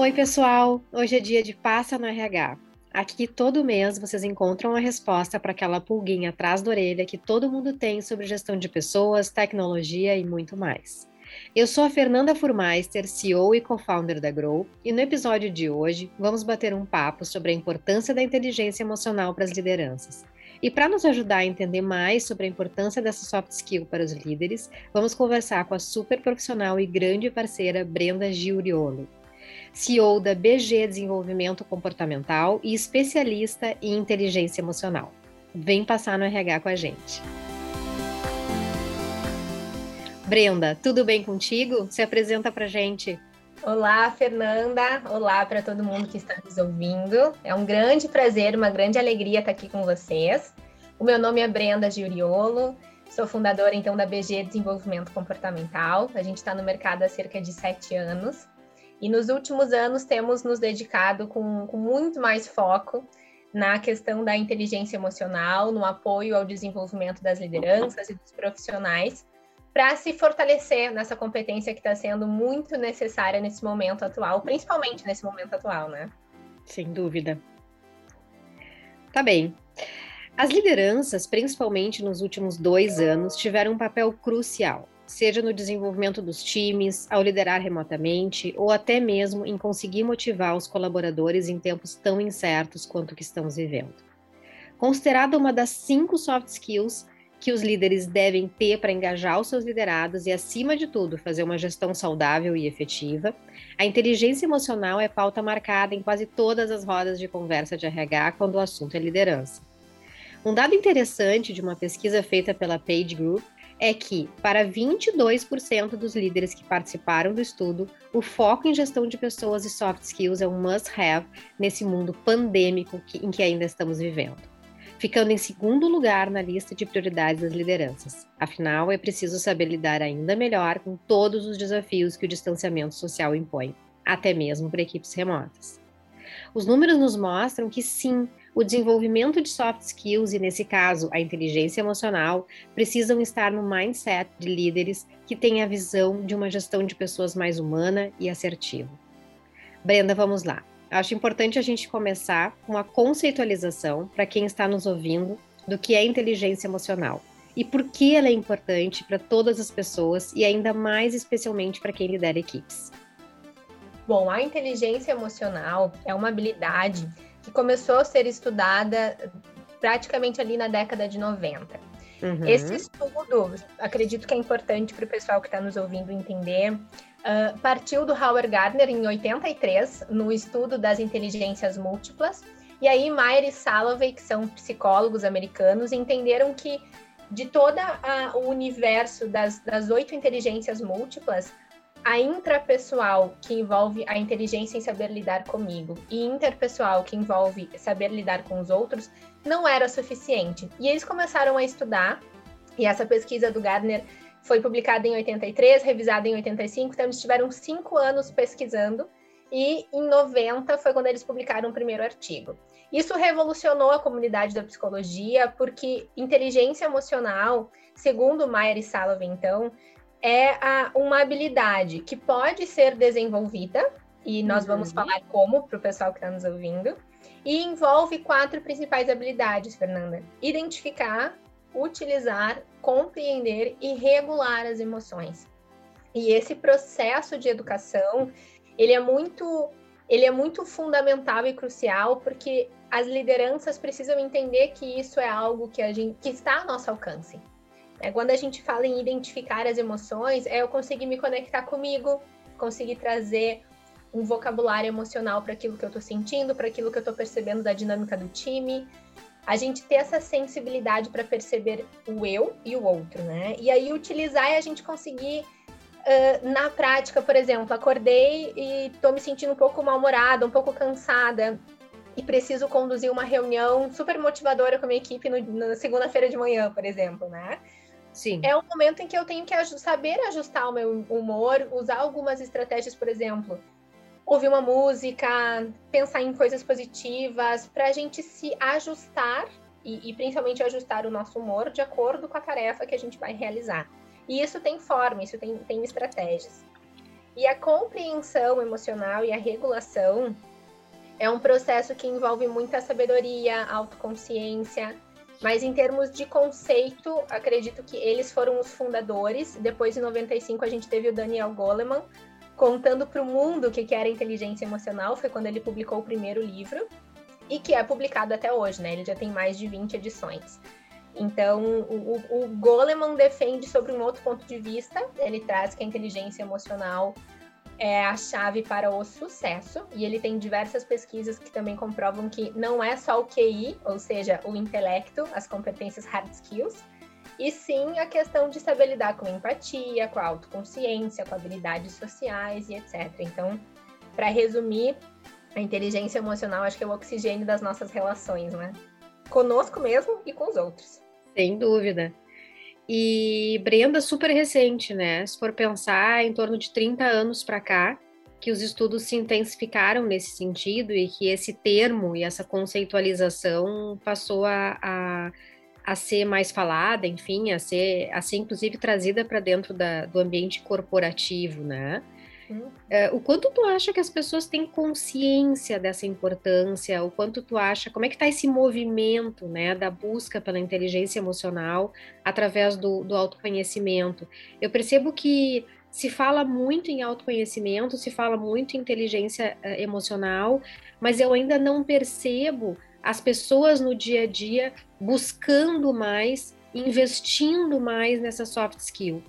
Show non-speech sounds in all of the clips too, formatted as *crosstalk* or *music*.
Oi, pessoal! Hoje é dia de Passa no RH. Aqui todo mês vocês encontram a resposta para aquela pulguinha atrás da orelha que todo mundo tem sobre gestão de pessoas, tecnologia e muito mais. Eu sou a Fernanda Furmeister, CEO e co-founder da Grow, e no episódio de hoje vamos bater um papo sobre a importância da inteligência emocional para as lideranças. E para nos ajudar a entender mais sobre a importância dessa soft skill para os líderes, vamos conversar com a super profissional e grande parceira Brenda Giuriolo. CEO da BG Desenvolvimento Comportamental e especialista em inteligência emocional. Vem passar no RH com a gente. Brenda, tudo bem contigo? Se apresenta para gente. Olá, Fernanda. Olá para todo mundo que está nos ouvindo. É um grande prazer, uma grande alegria estar aqui com vocês. O meu nome é Brenda Giuriolo. Sou fundadora, então, da BG Desenvolvimento Comportamental. A gente está no mercado há cerca de sete anos. E nos últimos anos temos nos dedicado com, com muito mais foco na questão da inteligência emocional, no apoio ao desenvolvimento das lideranças e dos profissionais, para se fortalecer nessa competência que está sendo muito necessária nesse momento atual, principalmente nesse momento atual, né? Sem dúvida. Tá bem. As lideranças, principalmente nos últimos dois anos, tiveram um papel crucial seja no desenvolvimento dos times, ao liderar remotamente, ou até mesmo em conseguir motivar os colaboradores em tempos tão incertos quanto o que estamos vivendo. Considerada uma das cinco soft skills que os líderes devem ter para engajar os seus liderados e, acima de tudo, fazer uma gestão saudável e efetiva, a inteligência emocional é pauta marcada em quase todas as rodas de conversa de RH quando o assunto é liderança. Um dado interessante de uma pesquisa feita pela Page Group é que, para 22% dos líderes que participaram do estudo, o foco em gestão de pessoas e soft skills é um must-have nesse mundo pandêmico que, em que ainda estamos vivendo. Ficando em segundo lugar na lista de prioridades das lideranças. Afinal, é preciso saber lidar ainda melhor com todos os desafios que o distanciamento social impõe, até mesmo para equipes remotas. Os números nos mostram que sim, o desenvolvimento de soft skills e, nesse caso, a inteligência emocional, precisam estar no mindset de líderes que têm a visão de uma gestão de pessoas mais humana e assertiva. Brenda, vamos lá. Acho importante a gente começar com a conceitualização para quem está nos ouvindo do que é inteligência emocional e por que ela é importante para todas as pessoas e ainda mais especialmente para quem lidera equipes. Bom, a inteligência emocional é uma habilidade que começou a ser estudada praticamente ali na década de 90. Uhum. Esse estudo, acredito que é importante para o pessoal que está nos ouvindo entender, uh, partiu do Howard Gardner em 83, no estudo das inteligências múltiplas, e aí Meyer e Salovey, que são psicólogos americanos, entenderam que de todo o universo das, das oito inteligências múltiplas, a intrapessoal, que envolve a inteligência em saber lidar comigo, e interpessoal, que envolve saber lidar com os outros, não era suficiente. E eles começaram a estudar, e essa pesquisa do Gardner foi publicada em 83, revisada em 85, então eles tiveram cinco anos pesquisando, e em 90 foi quando eles publicaram o primeiro artigo. Isso revolucionou a comunidade da psicologia, porque inteligência emocional, segundo Meyer e Salovey, então, é a, uma habilidade que pode ser desenvolvida, e nós uhum. vamos falar como para o pessoal que está nos ouvindo, e envolve quatro principais habilidades, Fernanda: identificar, utilizar, compreender e regular as emoções. E esse processo de educação, ele é muito ele é muito fundamental e crucial porque as lideranças precisam entender que isso é algo que a gente que está ao nosso alcance. É, quando a gente fala em identificar as emoções, é eu conseguir me conectar comigo, conseguir trazer um vocabulário emocional para aquilo que eu estou sentindo, para aquilo que eu estou percebendo da dinâmica do time. A gente ter essa sensibilidade para perceber o eu e o outro, né? E aí utilizar e a gente conseguir Uh, na prática, por exemplo, acordei e estou me sentindo um pouco mal-humorada, um pouco cansada e preciso conduzir uma reunião super motivadora com a minha equipe no, na segunda-feira de manhã, por exemplo, né? Sim. É um momento em que eu tenho que saber ajustar o meu humor, usar algumas estratégias, por exemplo, ouvir uma música, pensar em coisas positivas, para a gente se ajustar e, e, principalmente ajustar o nosso humor de acordo com a tarefa que a gente vai realizar. E isso tem forma, isso tem, tem estratégias. E a compreensão emocional e a regulação é um processo que envolve muita sabedoria, autoconsciência, mas em termos de conceito, acredito que eles foram os fundadores. Depois, em 95, a gente teve o Daniel Goleman contando para o mundo o que era inteligência emocional. Foi quando ele publicou o primeiro livro e que é publicado até hoje, né? Ele já tem mais de 20 edições. Então, o, o Goleman defende sobre um outro ponto de vista. Ele traz que a inteligência emocional é a chave para o sucesso, e ele tem diversas pesquisas que também comprovam que não é só o QI, ou seja, o intelecto, as competências hard skills, e sim a questão de saber lidar com empatia, com a autoconsciência, com habilidades sociais e etc. Então, para resumir, a inteligência emocional acho que é o oxigênio das nossas relações, né? Conosco mesmo e com os outros. Sem dúvida. E Brenda, super recente, né? Se for pensar, em torno de 30 anos para cá, que os estudos se intensificaram nesse sentido e que esse termo e essa conceitualização passou a, a, a ser mais falada, enfim, a ser, a ser inclusive trazida para dentro da, do ambiente corporativo, né? É, o quanto tu acha que as pessoas têm consciência dessa importância? O quanto tu acha, como é que está esse movimento, né, da busca pela inteligência emocional através do, do autoconhecimento? Eu percebo que se fala muito em autoconhecimento, se fala muito em inteligência uh, emocional, mas eu ainda não percebo as pessoas no dia a dia buscando mais, investindo mais nessa soft skill.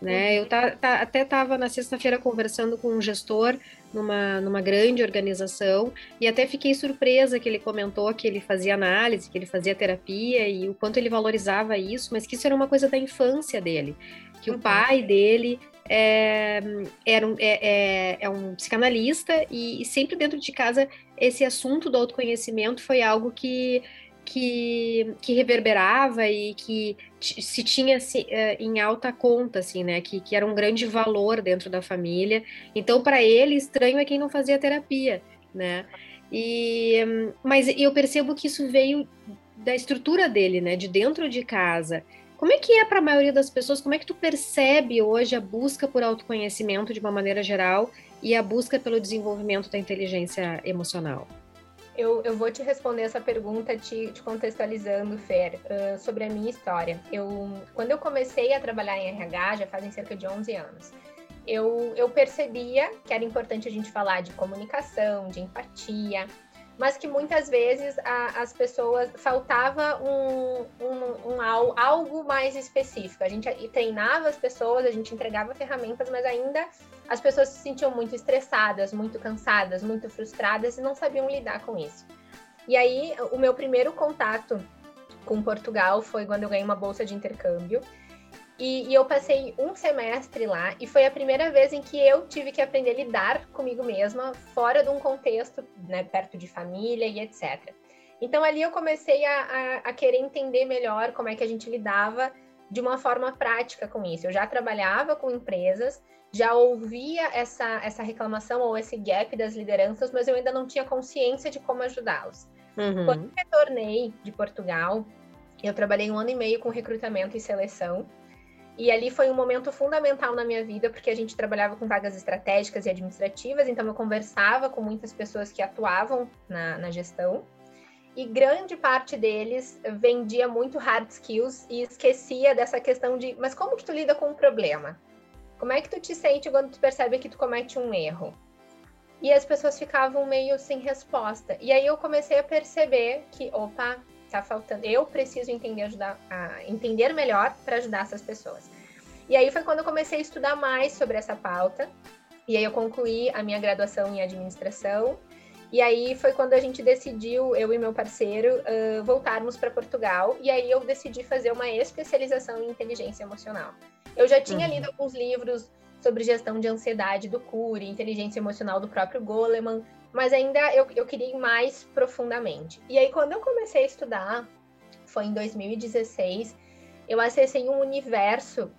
Né? Eu tá, tá, até estava na sexta-feira conversando com um gestor numa, numa grande organização e até fiquei surpresa que ele comentou que ele fazia análise, que ele fazia terapia e o quanto ele valorizava isso, mas que isso era uma coisa da infância dele, que uhum. o pai dele é, era um, é, é, é um psicanalista e, e sempre dentro de casa esse assunto do autoconhecimento foi algo que que, que reverberava e que se tinha se, uh, em alta conta, assim, né? Que, que era um grande valor dentro da família. Então, para ele, estranho é quem não fazia terapia, né? E, mas eu percebo que isso veio da estrutura dele, né? De dentro de casa. Como é que é para a maioria das pessoas? Como é que tu percebe hoje a busca por autoconhecimento de uma maneira geral e a busca pelo desenvolvimento da inteligência emocional? Eu, eu vou te responder essa pergunta te, te contextualizando, Fer, uh, sobre a minha história. Eu, quando eu comecei a trabalhar em RH, já fazem cerca de 11 anos, eu, eu percebia que era importante a gente falar de comunicação, de empatia, mas que muitas vezes a, as pessoas faltava um, um, um, algo mais específico. A gente treinava as pessoas, a gente entregava ferramentas, mas ainda as pessoas se sentiam muito estressadas, muito cansadas, muito frustradas e não sabiam lidar com isso. E aí, o meu primeiro contato com Portugal foi quando eu ganhei uma bolsa de intercâmbio. E, e, eu passei um semestre lá e foi a primeira vez em que eu tive que aprender a lidar comigo mesma fora de um contexto, né, perto de família e etc. Então ali eu comecei a, a, a, querer entender melhor como é que a gente lidava de uma forma prática com isso. Eu já trabalhava com empresas, já ouvia essa, essa reclamação ou esse gap das lideranças, mas eu ainda não tinha consciência de como ajudá-los. Uhum. Quando eu retornei de Portugal, eu trabalhei um ano e meio com recrutamento e seleção. E ali foi um momento fundamental na minha vida, porque a gente trabalhava com vagas estratégicas e administrativas, então eu conversava com muitas pessoas que atuavam na, na gestão. E grande parte deles vendia muito hard skills e esquecia dessa questão de, mas como que tu lida com um problema? Como é que tu te sente quando tu percebe que tu comete um erro? E as pessoas ficavam meio sem resposta. E aí eu comecei a perceber que, opa, tá faltando. Eu preciso entender, ajudar, a entender melhor para ajudar essas pessoas. E aí foi quando eu comecei a estudar mais sobre essa pauta. E aí eu concluí a minha graduação em administração. E aí foi quando a gente decidiu, eu e meu parceiro, uh, voltarmos para Portugal. E aí eu decidi fazer uma especialização em inteligência emocional. Eu já tinha uhum. lido alguns livros sobre gestão de ansiedade do Cury, inteligência emocional do próprio Goleman, mas ainda eu, eu queria ir mais profundamente. E aí, quando eu comecei a estudar, foi em 2016, eu acessei um universo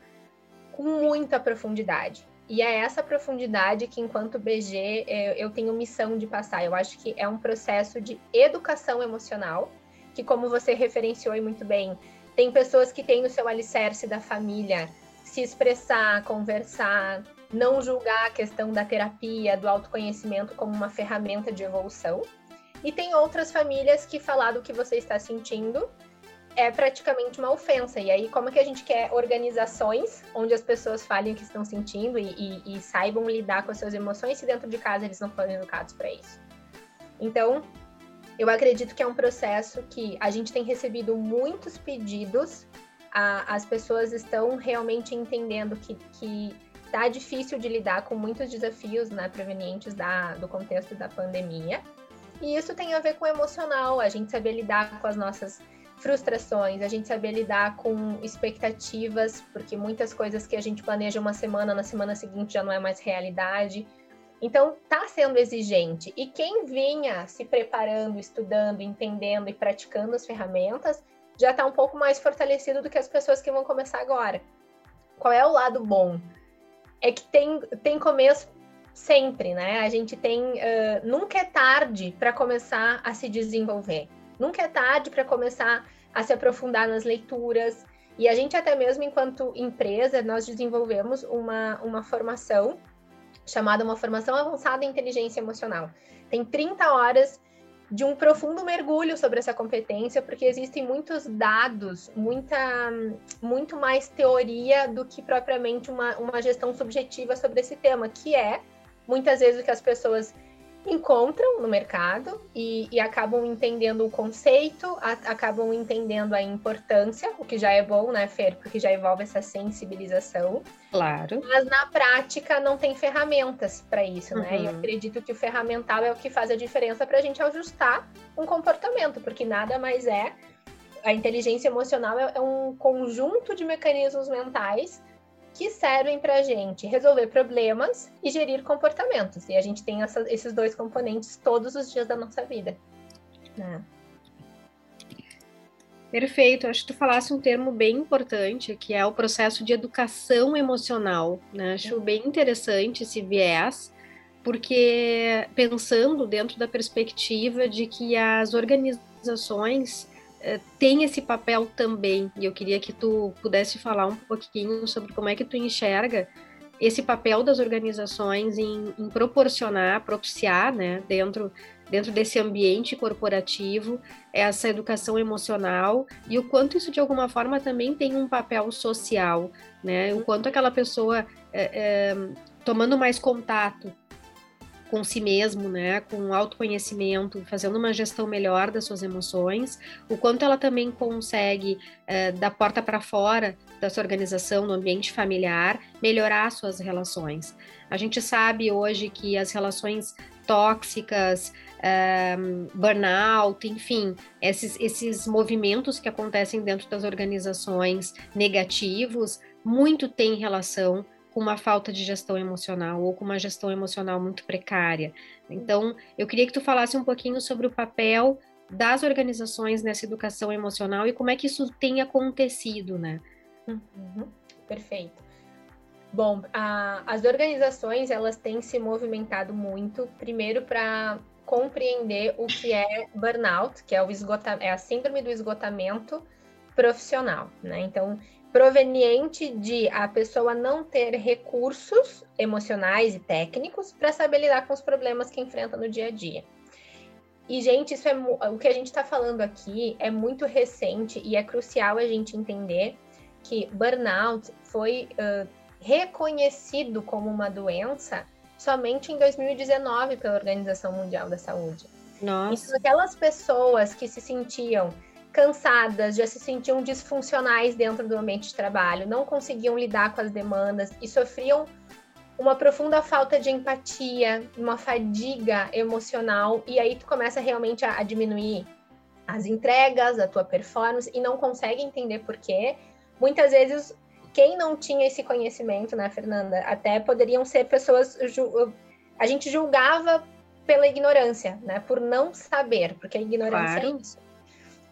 com muita profundidade. E é essa profundidade que, enquanto BG, eu tenho missão de passar. Eu acho que é um processo de educação emocional, que, como você referenciou muito bem, tem pessoas que têm o seu alicerce da família, se expressar, conversar, não julgar a questão da terapia, do autoconhecimento como uma ferramenta de evolução. E tem outras famílias que falar do que você está sentindo é praticamente uma ofensa. E aí, como é que a gente quer organizações onde as pessoas falem o que estão sentindo e, e, e saibam lidar com as suas emoções se dentro de casa eles não foram educados para isso? Então, eu acredito que é um processo que a gente tem recebido muitos pedidos, a, as pessoas estão realmente entendendo que, que tá difícil de lidar com muitos desafios né, provenientes da, do contexto da pandemia. E isso tem a ver com o emocional, a gente saber lidar com as nossas frustrações, a gente saber lidar com expectativas, porque muitas coisas que a gente planeja uma semana, na semana seguinte já não é mais realidade. Então, está sendo exigente. E quem vinha se preparando, estudando, entendendo e praticando as ferramentas, já está um pouco mais fortalecido do que as pessoas que vão começar agora. Qual é o lado bom? É que tem, tem começo sempre, né? A gente tem. Uh, nunca é tarde para começar a se desenvolver. Nunca é tarde para começar a se aprofundar nas leituras. E a gente, até mesmo enquanto empresa, nós desenvolvemos uma, uma formação chamada uma formação avançada em inteligência emocional. Tem 30 horas de um profundo mergulho sobre essa competência, porque existem muitos dados, muita, muito mais teoria do que propriamente uma, uma gestão subjetiva sobre esse tema, que é muitas vezes o que as pessoas encontram no mercado e, e acabam entendendo o conceito, a, acabam entendendo a importância, o que já é bom, né, Fer? Porque já envolve essa sensibilização. Claro. Mas na prática não tem ferramentas para isso, uhum. né? E eu uhum. acredito que o ferramental é o que faz a diferença para a gente ajustar um comportamento, porque nada mais é. A inteligência emocional é, é um conjunto de mecanismos mentais que servem para a gente resolver problemas e gerir comportamentos. E a gente tem essa, esses dois componentes todos os dias da nossa vida. Né? Perfeito, acho que tu falasse um termo bem importante, que é o processo de educação emocional. Né? Acho bem interessante esse viés, porque pensando dentro da perspectiva de que as organizações eh, tem esse papel também, e eu queria que tu pudesse falar um pouquinho sobre como é que tu enxerga esse papel das organizações em, em proporcionar, propiciar, né, dentro, dentro desse ambiente corporativo, essa educação emocional e o quanto isso de alguma forma também tem um papel social, né, o quanto aquela pessoa é, é, tomando mais contato com si mesmo, né, com autoconhecimento, fazendo uma gestão melhor das suas emoções, o quanto ela também consegue, é, da porta para fora da sua organização, no ambiente familiar, melhorar suas relações. A gente sabe hoje que as relações tóxicas, é, burnout, enfim, esses, esses movimentos que acontecem dentro das organizações negativos, muito tem relação com uma falta de gestão emocional ou com uma gestão emocional muito precária. Então, eu queria que tu falasse um pouquinho sobre o papel das organizações nessa educação emocional e como é que isso tem acontecido, né? Uhum, perfeito. Bom, a, as organizações elas têm se movimentado muito, primeiro para compreender o que é burnout, que é, o esgota, é a síndrome do esgotamento profissional, né? Então, proveniente de a pessoa não ter recursos emocionais e técnicos para saber lidar com os problemas que enfrenta no dia a dia. E, gente, isso é o que a gente está falando aqui é muito recente e é crucial a gente entender que burnout foi uh, reconhecido como uma doença somente em 2019 pela Organização Mundial da Saúde. Nossa. Então, aquelas pessoas que se sentiam cansadas, já se sentiam disfuncionais dentro do ambiente de trabalho, não conseguiam lidar com as demandas e sofriam uma profunda falta de empatia, uma fadiga emocional, e aí tu começa realmente a, a diminuir as entregas, a tua performance e não consegue entender por quê. Muitas vezes quem não tinha esse conhecimento, né, Fernanda, até poderiam ser pessoas a gente julgava pela ignorância, né, por não saber, porque a ignorância é claro. é isso.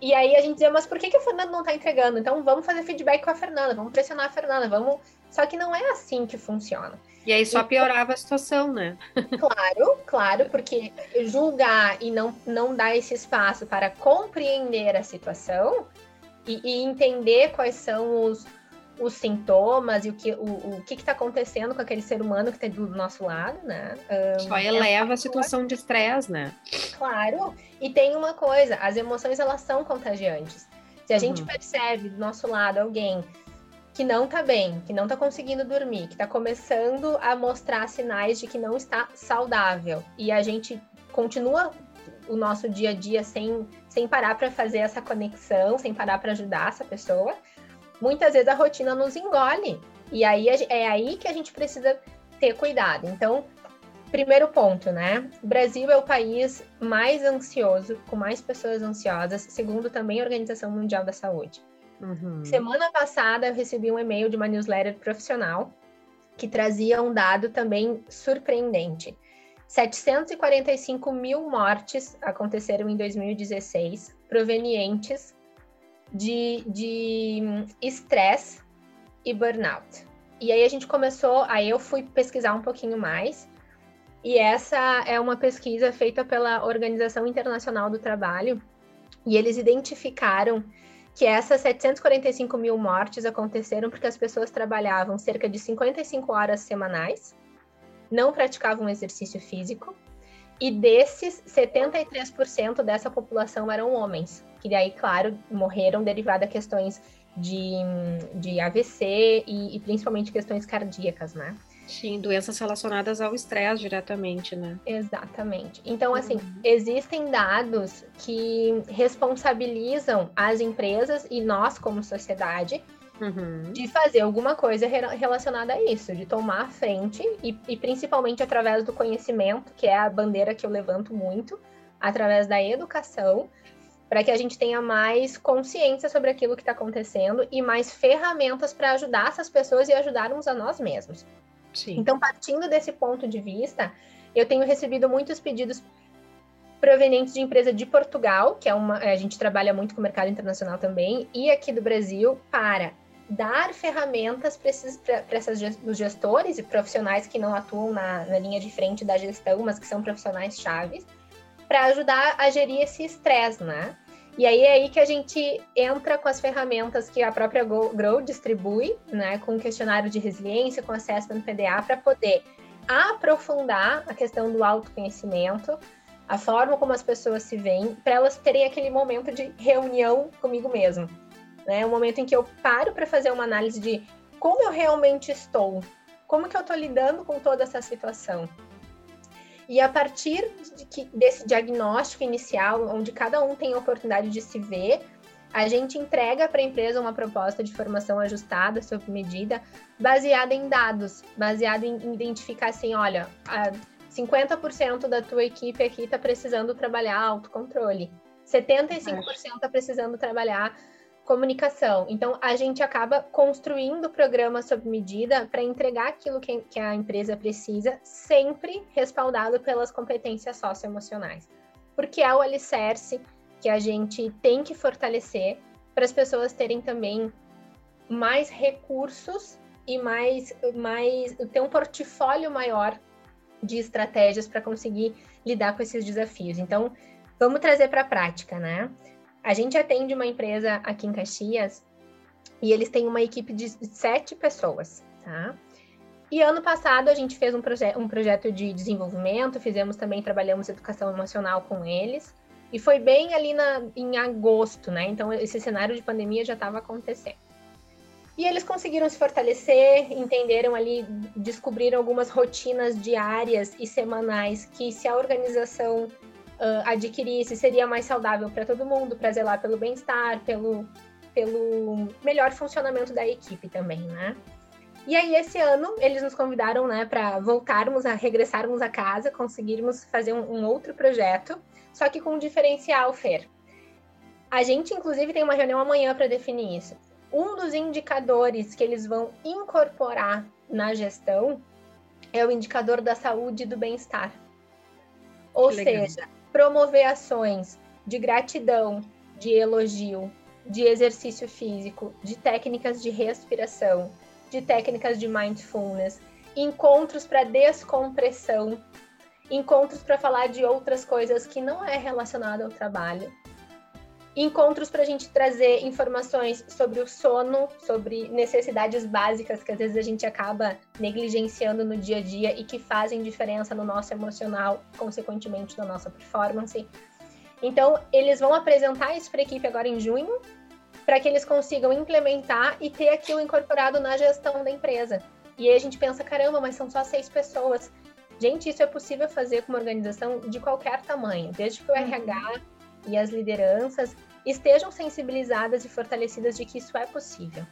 E aí a gente dizia, mas por que, que a Fernanda não está entregando? Então vamos fazer feedback com a Fernanda, vamos pressionar a Fernanda, vamos. Só que não é assim que funciona. E aí só piorava a situação, né? *laughs* Claro, claro, porque julgar e não, não dar esse espaço para compreender a situação e, e entender quais são os, os sintomas e o que o, o que está acontecendo com aquele ser humano que está do nosso lado, né? Um, Só eleva a situação de estresse, né? Claro. E tem uma coisa, as emoções elas são contagiantes. Se a uhum. gente percebe do nosso lado alguém que não tá bem, que não tá conseguindo dormir, que tá começando a mostrar sinais de que não está saudável e a gente continua o nosso dia a dia sem, sem parar para fazer essa conexão, sem parar para ajudar essa pessoa, muitas vezes a rotina nos engole. E aí é aí que a gente precisa ter cuidado. Então, primeiro ponto, né? O Brasil é o país mais ansioso, com mais pessoas ansiosas, segundo também a Organização Mundial da Saúde. Uhum. Semana passada eu recebi um e-mail de uma newsletter profissional que trazia um dado também surpreendente. 745 mil mortes aconteceram em 2016, provenientes de estresse e burnout. E aí a gente começou, aí eu fui pesquisar um pouquinho mais, e essa é uma pesquisa feita pela Organização Internacional do Trabalho, e eles identificaram que essas 745 mil mortes aconteceram porque as pessoas trabalhavam cerca de 55 horas semanais, não praticavam exercício físico, e desses, 73% dessa população eram homens, que daí, claro, morreram derivado a questões de, de AVC e, e principalmente questões cardíacas, né? Sim, doenças relacionadas ao estresse diretamente, né? Exatamente. Então, assim, uhum. existem dados que responsabilizam as empresas e nós, como sociedade, uhum. de fazer alguma coisa relacionada a isso, de tomar a frente e, e principalmente através do conhecimento, que é a bandeira que eu levanto muito, através da educação, para que a gente tenha mais consciência sobre aquilo que está acontecendo e mais ferramentas para ajudar essas pessoas e ajudarmos a nós mesmos. Sim. Então, partindo desse ponto de vista, eu tenho recebido muitos pedidos provenientes de empresa de Portugal, que é uma, a gente trabalha muito com o mercado internacional também, e aqui do Brasil, para dar ferramentas para esses os gestores e profissionais que não atuam na, na linha de frente da gestão, mas que são profissionais chaves, para ajudar a gerir esse estresse, né? E aí é aí que a gente entra com as ferramentas que a própria Grow distribui, né, com questionário de resiliência, com acesso no PDA, para poder aprofundar a questão do autoconhecimento, a forma como as pessoas se veem, para elas terem aquele momento de reunião comigo mesmo. Né? Um momento em que eu paro para fazer uma análise de como eu realmente estou, como que eu estou lidando com toda essa situação. E a partir de que, desse diagnóstico inicial, onde cada um tem a oportunidade de se ver, a gente entrega para a empresa uma proposta de formação ajustada, sob medida, baseada em dados, baseada em identificar assim, olha, 50% da tua equipe aqui está precisando trabalhar autocontrole, 75% está precisando trabalhar comunicação. Então, a gente acaba construindo o programa sob medida para entregar aquilo que, que a empresa precisa, sempre respaldado pelas competências socioemocionais. Porque é o alicerce que a gente tem que fortalecer para as pessoas terem também mais recursos e mais, mais ter um portfólio maior de estratégias para conseguir lidar com esses desafios. Então, vamos trazer para a prática, né? A gente atende uma empresa aqui em Caxias e eles têm uma equipe de sete pessoas, tá? E ano passado a gente fez um, proje um projeto de desenvolvimento, fizemos também, trabalhamos educação emocional com eles. E foi bem ali na, em agosto, né? Então esse cenário de pandemia já estava acontecendo. E eles conseguiram se fortalecer, entenderam ali, descobriram algumas rotinas diárias e semanais que se a organização uh, adquirisse seria mais saudável para todo mundo, para zelar pelo bem-estar, pelo, pelo melhor funcionamento da equipe também, né? E aí, esse ano, eles nos convidaram, né, para voltarmos a regressarmos a casa, conseguirmos fazer um, um outro projeto, só que com um diferencial, Fer. A gente, inclusive, tem uma reunião amanhã para definir isso. Um dos indicadores que eles vão incorporar na gestão é o indicador da saúde e do bem-estar. Ou seja, promover ações de gratidão, de elogio, de exercício físico, de técnicas de respiração, de técnicas de mindfulness, encontros para descompressão, encontros para falar de outras coisas que não é relacionado ao trabalho. Encontros para a gente trazer informações sobre o sono, sobre necessidades básicas que às vezes a gente acaba negligenciando no dia a dia e que fazem diferença no nosso emocional, consequentemente na nossa performance. Então, eles vão apresentar isso para a equipe agora em junho, para que eles consigam implementar e ter aquilo incorporado na gestão da empresa. E aí a gente pensa, caramba, mas são só seis pessoas. Gente, isso é possível fazer com uma organização de qualquer tamanho, desde que o RH uhum. E as lideranças estejam sensibilizadas e fortalecidas de que isso é possível.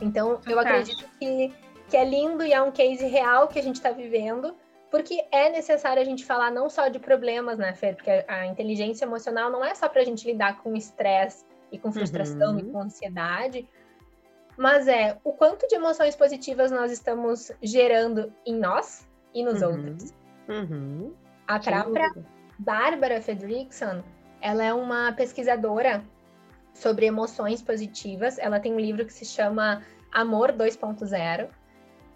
Então, eu acredito que, que é lindo e é um case real que a gente está vivendo, porque é necessário a gente falar não só de problemas, né, Fer? Porque a, a inteligência emocional não é só para a gente lidar com estresse e com frustração uhum. e com ansiedade, mas é o quanto de emoções positivas nós estamos gerando em nós e nos uhum. outros. Uhum. A própria Bárbara Fredrickson, ela é uma pesquisadora sobre emoções positivas. Ela tem um livro que se chama Amor 2.0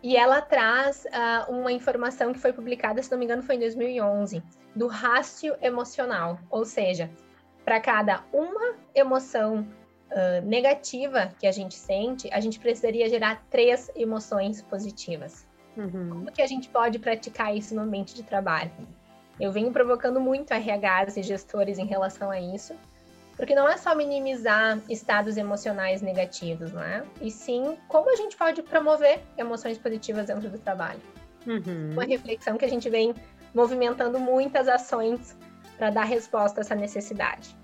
e ela traz uh, uma informação que foi publicada, se não me engano, foi em 2011, do rácio emocional, ou seja, para cada uma emoção uh, negativa que a gente sente, a gente precisaria gerar três emoções positivas. Uhum. Como que a gente pode praticar isso no ambiente de trabalho? Eu venho provocando muito RHs e gestores em relação a isso, porque não é só minimizar estados emocionais negativos, né? E sim como a gente pode promover emoções positivas dentro do trabalho. Uhum. Uma reflexão que a gente vem movimentando muitas ações para dar resposta a essa necessidade.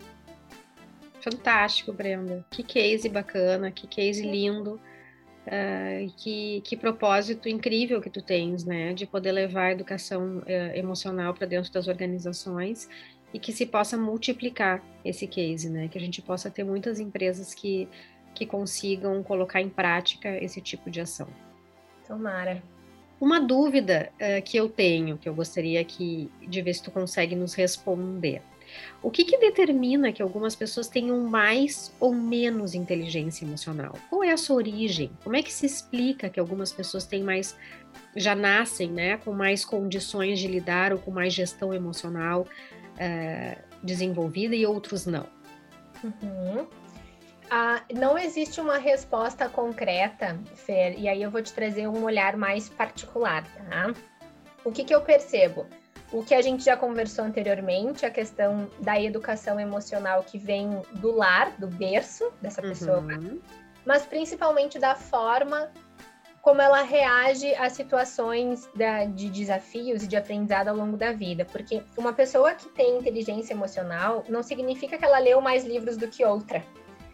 Fantástico, Brenda. Que case bacana, que case lindo. Uh, que, que propósito incrível que tu tens, né, de poder levar a educação uh, emocional para dentro das organizações e que se possa multiplicar esse case, né, que a gente possa ter muitas empresas que, que consigam colocar em prática esse tipo de ação. Tomara. Uma dúvida uh, que eu tenho, que eu gostaria que, de ver se tu consegue nos responder. O que, que determina que algumas pessoas tenham mais ou menos inteligência emocional? Qual é a sua origem? Como é que se explica que algumas pessoas têm mais, já nascem, né, com mais condições de lidar ou com mais gestão emocional é, desenvolvida e outros não? Uhum. Ah, não existe uma resposta concreta, Fer, e aí eu vou te trazer um olhar mais particular, tá? O que, que eu percebo? O que a gente já conversou anteriormente, a questão da educação emocional que vem do lar, do berço dessa pessoa, uhum. mas principalmente da forma como ela reage a situações da, de desafios e de aprendizado ao longo da vida. Porque uma pessoa que tem inteligência emocional não significa que ela leu mais livros do que outra.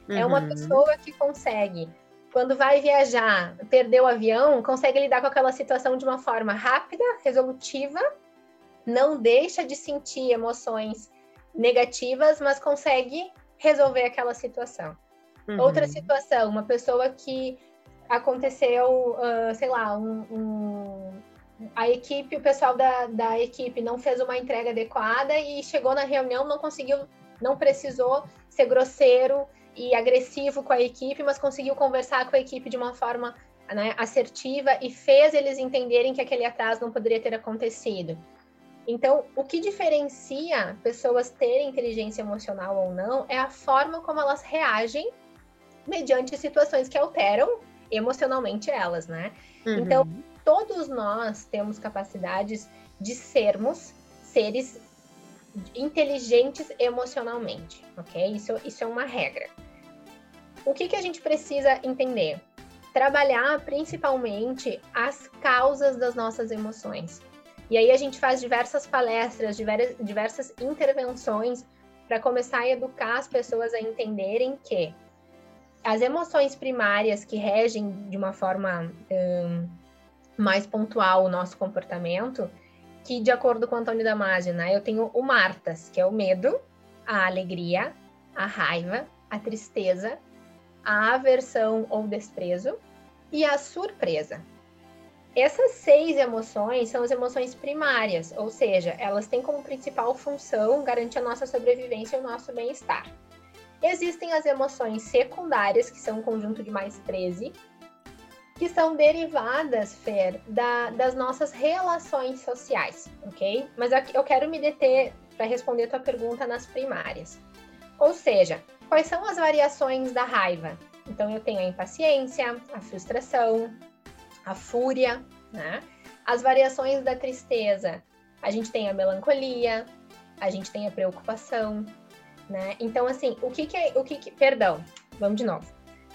Uhum. É uma uhum. pessoa que consegue, quando vai viajar, perdeu o avião, consegue lidar com aquela situação de uma forma rápida, resolutiva não deixa de sentir emoções negativas, mas consegue resolver aquela situação. Uhum. Outra situação, uma pessoa que aconteceu, uh, sei lá, um, um, a equipe, o pessoal da, da equipe não fez uma entrega adequada e chegou na reunião, não conseguiu, não precisou ser grosseiro e agressivo com a equipe, mas conseguiu conversar com a equipe de uma forma né, assertiva e fez eles entenderem que aquele atraso não poderia ter acontecido. Então, o que diferencia pessoas terem inteligência emocional ou não é a forma como elas reagem mediante situações que alteram emocionalmente elas, né? Uhum. Então, todos nós temos capacidades de sermos seres inteligentes emocionalmente, ok? Isso, isso é uma regra. O que, que a gente precisa entender? Trabalhar principalmente as causas das nossas emoções. E aí a gente faz diversas palestras, diversas intervenções para começar a educar as pessoas a entenderem que as emoções primárias que regem de uma forma um, mais pontual o nosso comportamento, que de acordo com o Antônio Damasio, né, eu tenho o Martas, que é o medo, a alegria, a raiva, a tristeza, a aversão ou desprezo e a surpresa. Essas seis emoções são as emoções primárias, ou seja, elas têm como principal função garantir a nossa sobrevivência e o nosso bem-estar. Existem as emoções secundárias, que são um conjunto de mais 13, que são derivadas, Fer, da, das nossas relações sociais, ok? Mas eu quero me deter para responder tua pergunta nas primárias. Ou seja, quais são as variações da raiva? Então, eu tenho a impaciência, a frustração, a fúria, né? As variações da tristeza, a gente tem a melancolia, a gente tem a preocupação, né? Então, assim, o que que é, o que, que perdão, vamos de novo.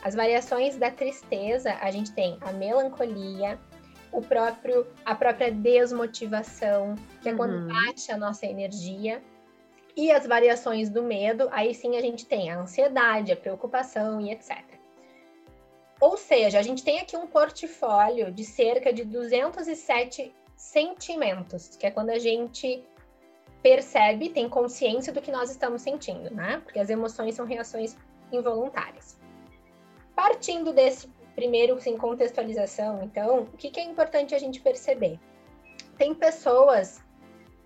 As variações da tristeza, a gente tem a melancolia, o próprio, a própria desmotivação, que é quando uhum. baixa a nossa energia, e as variações do medo, aí sim a gente tem a ansiedade, a preocupação e etc. Ou seja, a gente tem aqui um portfólio de cerca de 207 sentimentos, que é quando a gente percebe, tem consciência do que nós estamos sentindo, né? Porque as emoções são reações involuntárias. Partindo desse primeiro, sem contextualização, então, o que, que é importante a gente perceber? Tem pessoas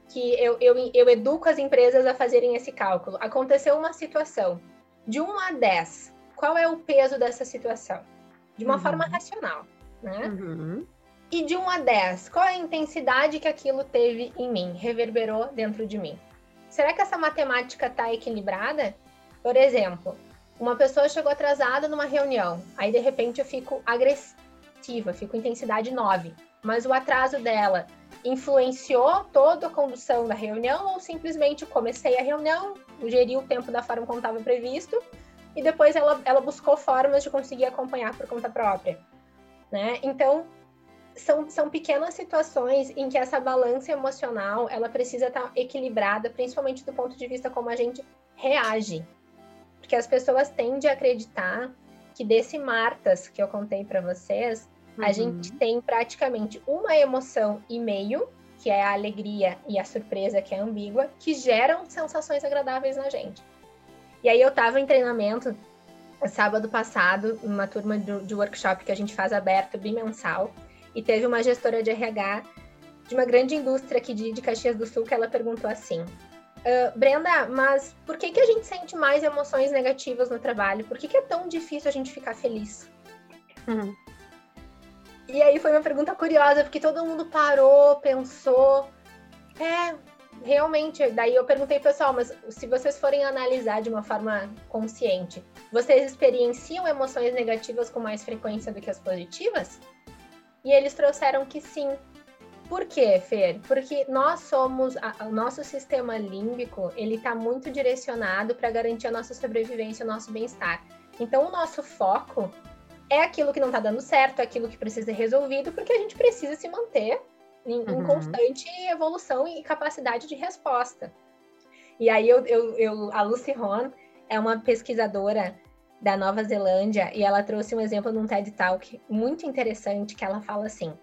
que eu, eu, eu educo as empresas a fazerem esse cálculo. Aconteceu uma situação de 1 a 10, qual é o peso dessa situação? De uma uhum. forma racional, né? Uhum. E de 1 a 10, qual é a intensidade que aquilo teve em mim, reverberou dentro de mim? Será que essa matemática está equilibrada? Por exemplo, uma pessoa chegou atrasada numa reunião, aí de repente eu fico agressiva, fico intensidade 9, mas o atraso dela influenciou toda a condução da reunião ou simplesmente comecei a reunião, geri o tempo da forma como estava previsto e depois ela, ela buscou formas de conseguir acompanhar por conta própria, né? Então, são, são pequenas situações em que essa balança emocional ela precisa estar equilibrada, principalmente do ponto de vista como a gente reage. Porque as pessoas tendem a acreditar que desse Martas que eu contei para vocês, uhum. a gente tem praticamente uma emoção e meio, que é a alegria e a surpresa, que é ambígua, que geram sensações agradáveis na gente. E aí eu estava em treinamento sábado passado, numa turma de, de workshop que a gente faz aberto bimensal, e teve uma gestora de RH de uma grande indústria aqui de, de Caxias do Sul que ela perguntou assim: uh, Brenda, mas por que, que a gente sente mais emoções negativas no trabalho? Por que, que é tão difícil a gente ficar feliz? Uhum. E aí foi uma pergunta curiosa, porque todo mundo parou, pensou. É, realmente. Daí eu perguntei, pessoal, mas se vocês forem analisar de uma forma consciente, vocês experienciam emoções negativas com mais frequência do que as positivas? E eles trouxeram que sim. Por quê, Fer? Porque nós somos, a, o nosso sistema límbico, ele está muito direcionado para garantir a nossa sobrevivência, o nosso bem-estar. Então, o nosso foco é aquilo que não está dando certo, é aquilo que precisa ser resolvido, porque a gente precisa se manter em, uhum. em constante evolução e capacidade de resposta. E aí, eu, eu, eu a Lucy Ron é uma pesquisadora da Nova Zelândia e ela trouxe um exemplo num TED Talk muito interessante que ela fala assim: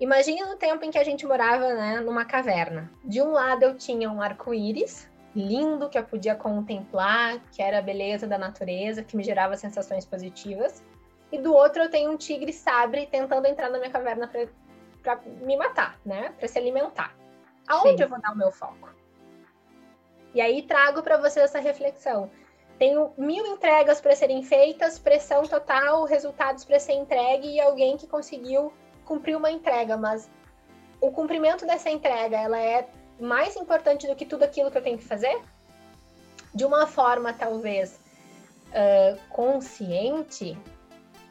Imagine no tempo em que a gente morava né, numa caverna. De um lado eu tinha um arco-íris lindo que eu podia contemplar, que era a beleza da natureza, que me gerava sensações positivas. E do outro eu tenho um tigre sabre tentando entrar na minha caverna para me matar, né? Para se alimentar. Aonde Sim. eu vou dar o meu foco? E aí trago para você essa reflexão. Tenho mil entregas para serem feitas, pressão total, resultados para ser entregue e alguém que conseguiu cumprir uma entrega, mas o cumprimento dessa entrega, ela é mais importante do que tudo aquilo que eu tenho que fazer? De uma forma talvez uh, consciente,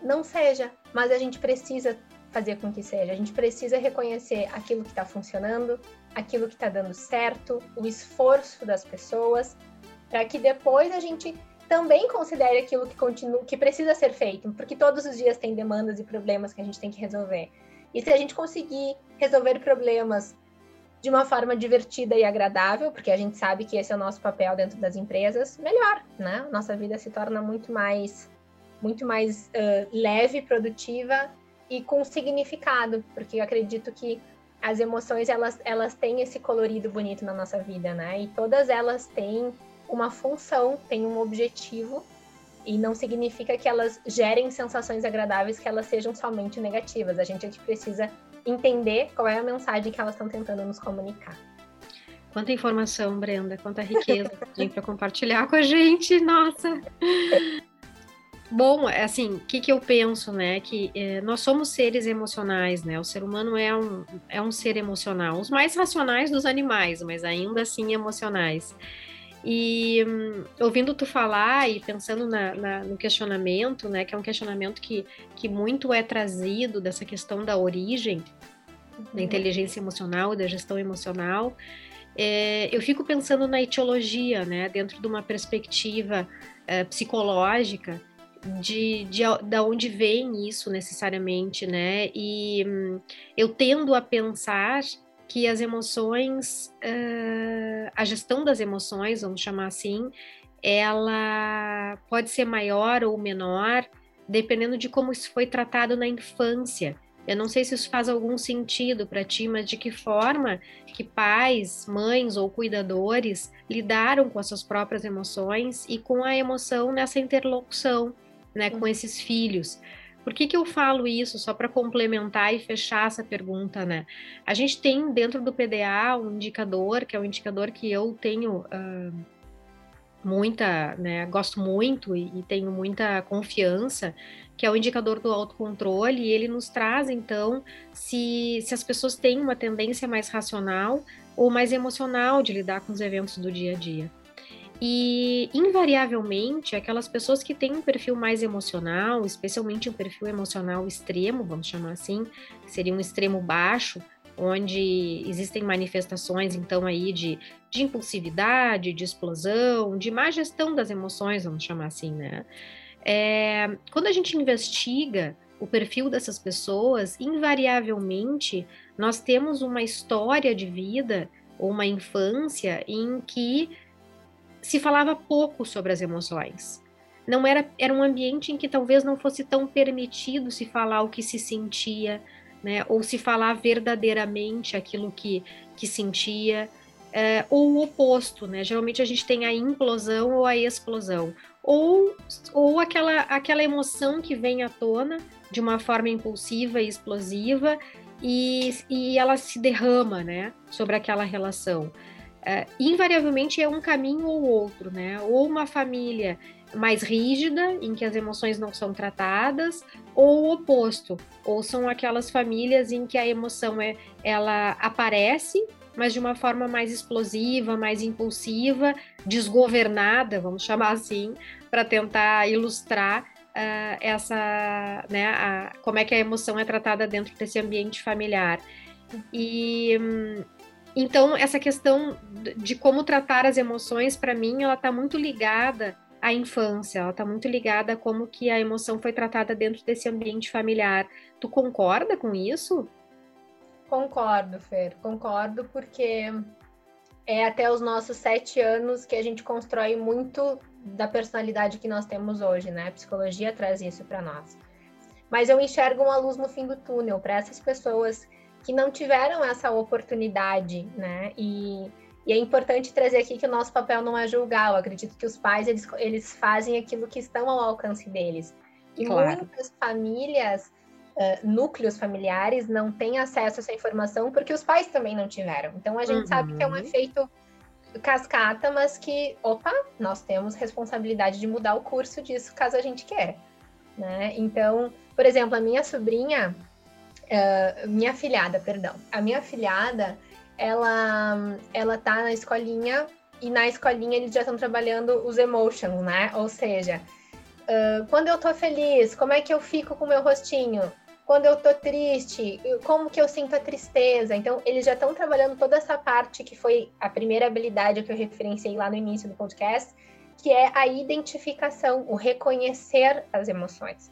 não seja, mas a gente precisa fazer com que seja. A gente precisa reconhecer aquilo que está funcionando, aquilo que está dando certo, o esforço das pessoas, para que depois a gente também considere aquilo que continua, que precisa ser feito, porque todos os dias tem demandas e problemas que a gente tem que resolver. E se a gente conseguir resolver problemas de uma forma divertida e agradável, porque a gente sabe que esse é o nosso papel dentro das empresas, melhor, né? Nossa vida se torna muito mais, muito mais uh, leve, produtiva e com significado, porque eu acredito que as emoções elas, elas têm esse colorido bonito na nossa vida, né? E todas elas têm uma função, tem um objetivo, e não significa que elas gerem sensações agradáveis, que elas sejam somente negativas. A gente aqui precisa entender qual é a mensagem que elas estão tentando nos comunicar. Quanta informação, Brenda, quanta riqueza tem para compartilhar com a gente, nossa! Bom, é assim, o que, que eu penso, né? Que é, nós somos seres emocionais, né? O ser humano é um, é um ser emocional, os mais racionais dos animais, mas ainda assim emocionais. E hum, ouvindo tu falar e pensando na, na, no questionamento, né, que é um questionamento que, que muito é trazido dessa questão da origem da uhum. inteligência emocional, da gestão emocional, é, eu fico pensando na etiologia, né, dentro de uma perspectiva é, psicológica, de, de, de onde vem isso necessariamente, né? E hum, eu tendo a pensar que as emoções, uh, a gestão das emoções, vamos chamar assim, ela pode ser maior ou menor, dependendo de como isso foi tratado na infância. Eu não sei se isso faz algum sentido para ti, mas de que forma que pais, mães ou cuidadores lidaram com as suas próprias emoções e com a emoção nessa interlocução, né, com esses filhos. Por que, que eu falo isso? Só para complementar e fechar essa pergunta, né? A gente tem dentro do PDA um indicador, que é um indicador que eu tenho uh, muita, né? Gosto muito e, e, tenho muita confiança, que é o indicador do autocontrole, e ele nos traz, então, se, se as pessoas têm uma tendência mais racional ou mais emocional de lidar com os eventos do dia a dia. E, invariavelmente, aquelas pessoas que têm um perfil mais emocional, especialmente um perfil emocional extremo, vamos chamar assim, que seria um extremo baixo, onde existem manifestações, então, aí de, de impulsividade, de explosão, de má gestão das emoções, vamos chamar assim, né? É, quando a gente investiga o perfil dessas pessoas, invariavelmente, nós temos uma história de vida ou uma infância em que se falava pouco sobre as emoções. Não era, era um ambiente em que talvez não fosse tão permitido se falar o que se sentia, né? Ou se falar verdadeiramente aquilo que, que sentia, é, ou o oposto, né? Geralmente a gente tem a implosão ou a explosão, ou, ou aquela, aquela emoção que vem à tona de uma forma impulsiva e explosiva e, e ela se derrama, né? Sobre aquela relação é, invariavelmente é um caminho ou outro, né? Ou uma família mais rígida, em que as emoções não são tratadas, ou o oposto, ou são aquelas famílias em que a emoção é, ela aparece, mas de uma forma mais explosiva, mais impulsiva, desgovernada, vamos chamar assim, para tentar ilustrar uh, essa, né, a, como é que a emoção é tratada dentro desse ambiente familiar. E hum, então, essa questão de como tratar as emoções, para mim, ela está muito ligada à infância, ela está muito ligada a como que a emoção foi tratada dentro desse ambiente familiar. Tu concorda com isso? Concordo, Fer, concordo, porque é até os nossos sete anos que a gente constrói muito da personalidade que nós temos hoje, né? A psicologia traz isso para nós. Mas eu enxergo uma luz no fim do túnel para essas pessoas que não tiveram essa oportunidade, né? E, e, é importante trazer aqui que o nosso papel não é julgar. Eu acredito que os pais eles, eles fazem aquilo que estão ao alcance deles. E claro. muitas famílias, uh, núcleos familiares, não têm acesso a essa informação porque os pais também não tiveram. Então a gente uhum. sabe que é um uhum. efeito cascata, mas que, opa, nós temos responsabilidade de mudar o curso disso caso a gente queira. Né? Então, por exemplo, a minha sobrinha, Uh, minha filhada, perdão. A minha filhada, ela, ela tá na escolinha e na escolinha eles já estão trabalhando os emotions, né? Ou seja, uh, quando eu tô feliz, como é que eu fico com o meu rostinho? Quando eu tô triste, como que eu sinto a tristeza? Então, eles já estão trabalhando toda essa parte que foi a primeira habilidade que eu referenciei lá no início do podcast, que é a identificação, o reconhecer as emoções.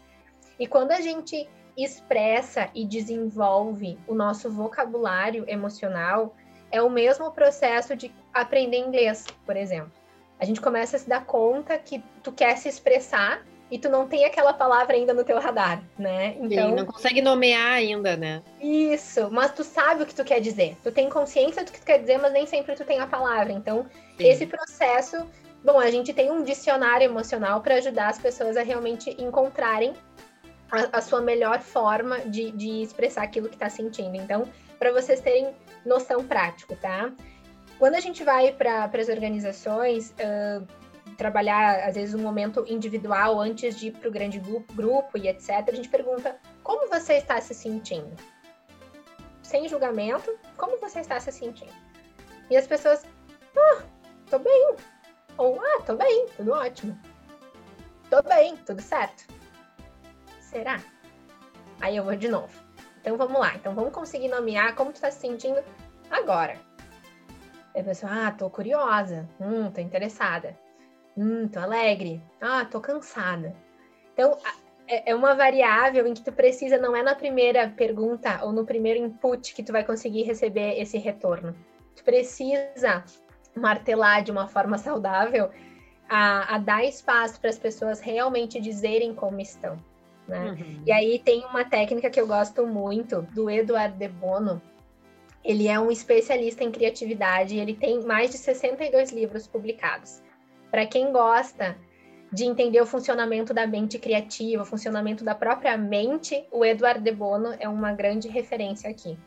E quando a gente expressa e desenvolve o nosso vocabulário emocional é o mesmo processo de aprender inglês, por exemplo. A gente começa a se dar conta que tu quer se expressar e tu não tem aquela palavra ainda no teu radar, né? Então, Sim, não consegue nomear ainda, né? Isso, mas tu sabe o que tu quer dizer. Tu tem consciência do que tu quer dizer, mas nem sempre tu tem a palavra. Então, Sim. esse processo, bom, a gente tem um dicionário emocional para ajudar as pessoas a realmente encontrarem a, a sua melhor forma de, de expressar aquilo que está sentindo. Então, para vocês terem noção prática, tá? Quando a gente vai para as organizações, uh, trabalhar, às vezes, um momento individual antes de ir para o grande grupo, grupo e etc., a gente pergunta como você está se sentindo? Sem julgamento, como você está se sentindo? E as pessoas, ah, tô bem, Ou, ah, tô bem, tudo ótimo. Tô bem, tudo certo. Será? Aí eu vou de novo. Então vamos lá. Então vamos conseguir nomear como tu tá se sentindo agora. Aí a pessoa, ah, tô curiosa. Hum, tô interessada. Hum, tô alegre. Ah, tô cansada. Então, é, é uma variável em que tu precisa, não é na primeira pergunta ou no primeiro input que tu vai conseguir receber esse retorno. Tu precisa martelar de uma forma saudável a, a dar espaço para as pessoas realmente dizerem como estão. Né? Uhum. E aí tem uma técnica que eu gosto muito do Eduardo de Bono. Ele é um especialista em criatividade, ele tem mais de 62 livros publicados. Para quem gosta de entender o funcionamento da mente criativa, o funcionamento da própria mente, o Eduardo de Bono é uma grande referência aqui.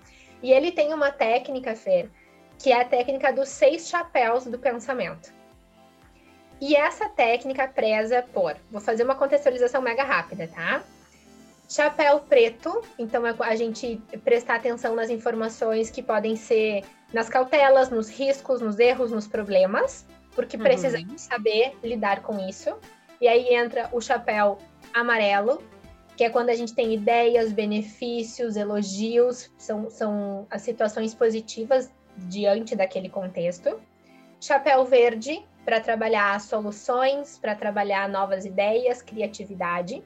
E ele tem uma técnica, Fer, que é a técnica dos seis chapéus do pensamento. E essa técnica preza por, vou fazer uma contextualização mega rápida, tá? Chapéu preto, então é a gente prestar atenção nas informações que podem ser nas cautelas, nos riscos, nos erros, nos problemas porque uhum. precisamos saber lidar com isso. E aí entra o chapéu amarelo, que é quando a gente tem ideias, benefícios, elogios, são, são as situações positivas diante daquele contexto. Chapéu verde, para trabalhar soluções, para trabalhar novas ideias, criatividade.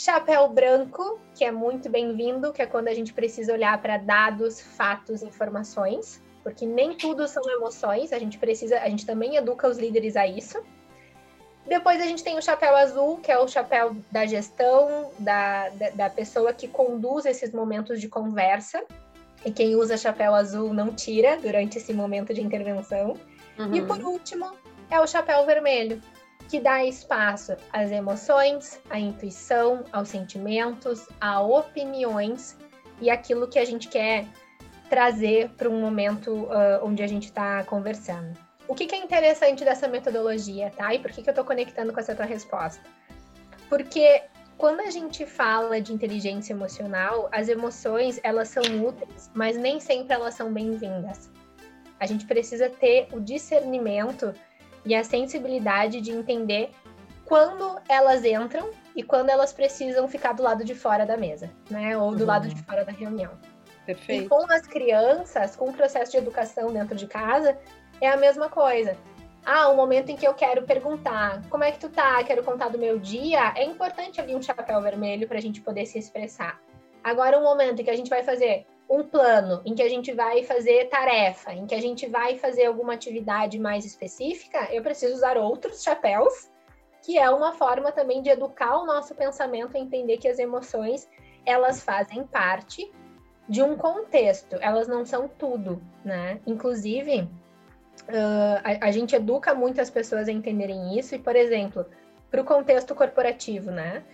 Chapéu branco, que é muito bem-vindo, que é quando a gente precisa olhar para dados, fatos, informações porque nem tudo são emoções, a gente precisa, a gente também educa os líderes a isso. Depois a gente tem o chapéu azul, que é o chapéu da gestão, da, da, da pessoa que conduz esses momentos de conversa. E quem usa chapéu azul não tira durante esse momento de intervenção. Uhum. E por último, é o chapéu vermelho, que dá espaço às emoções, à intuição, aos sentimentos, a opiniões e aquilo que a gente quer trazer para um momento uh, onde a gente está conversando. O que, que, é interessante dessa metodologia, tá? E por que, que eu estou conectando com essa tua resposta? Porque quando a gente fala de inteligência emocional, as emoções elas são úteis, mas nem sempre elas são bem-vindas. A gente precisa ter o discernimento e a sensibilidade de entender quando elas entram e quando elas precisam ficar do lado de fora da mesa, né? Ou do uhum. lado de fora da reunião. Perfeito. E com as crianças, com o processo de educação dentro de casa, é a mesma coisa. Ah, o momento em que eu quero perguntar como é que tu tá, quero contar do meu dia, é importante ali um chapéu vermelho para a gente poder se expressar. Agora, um momento em que a gente vai fazer um plano, em que a gente vai fazer tarefa, em que a gente vai fazer alguma atividade mais específica, eu preciso usar outros chapéus, que é uma forma também de educar o nosso pensamento a entender que as emoções elas fazem parte de um contexto, elas não são tudo, né? Inclusive, uh, a, a, gente educa muitas pessoas a entenderem isso, e, por exemplo, para o contexto corporativo, né?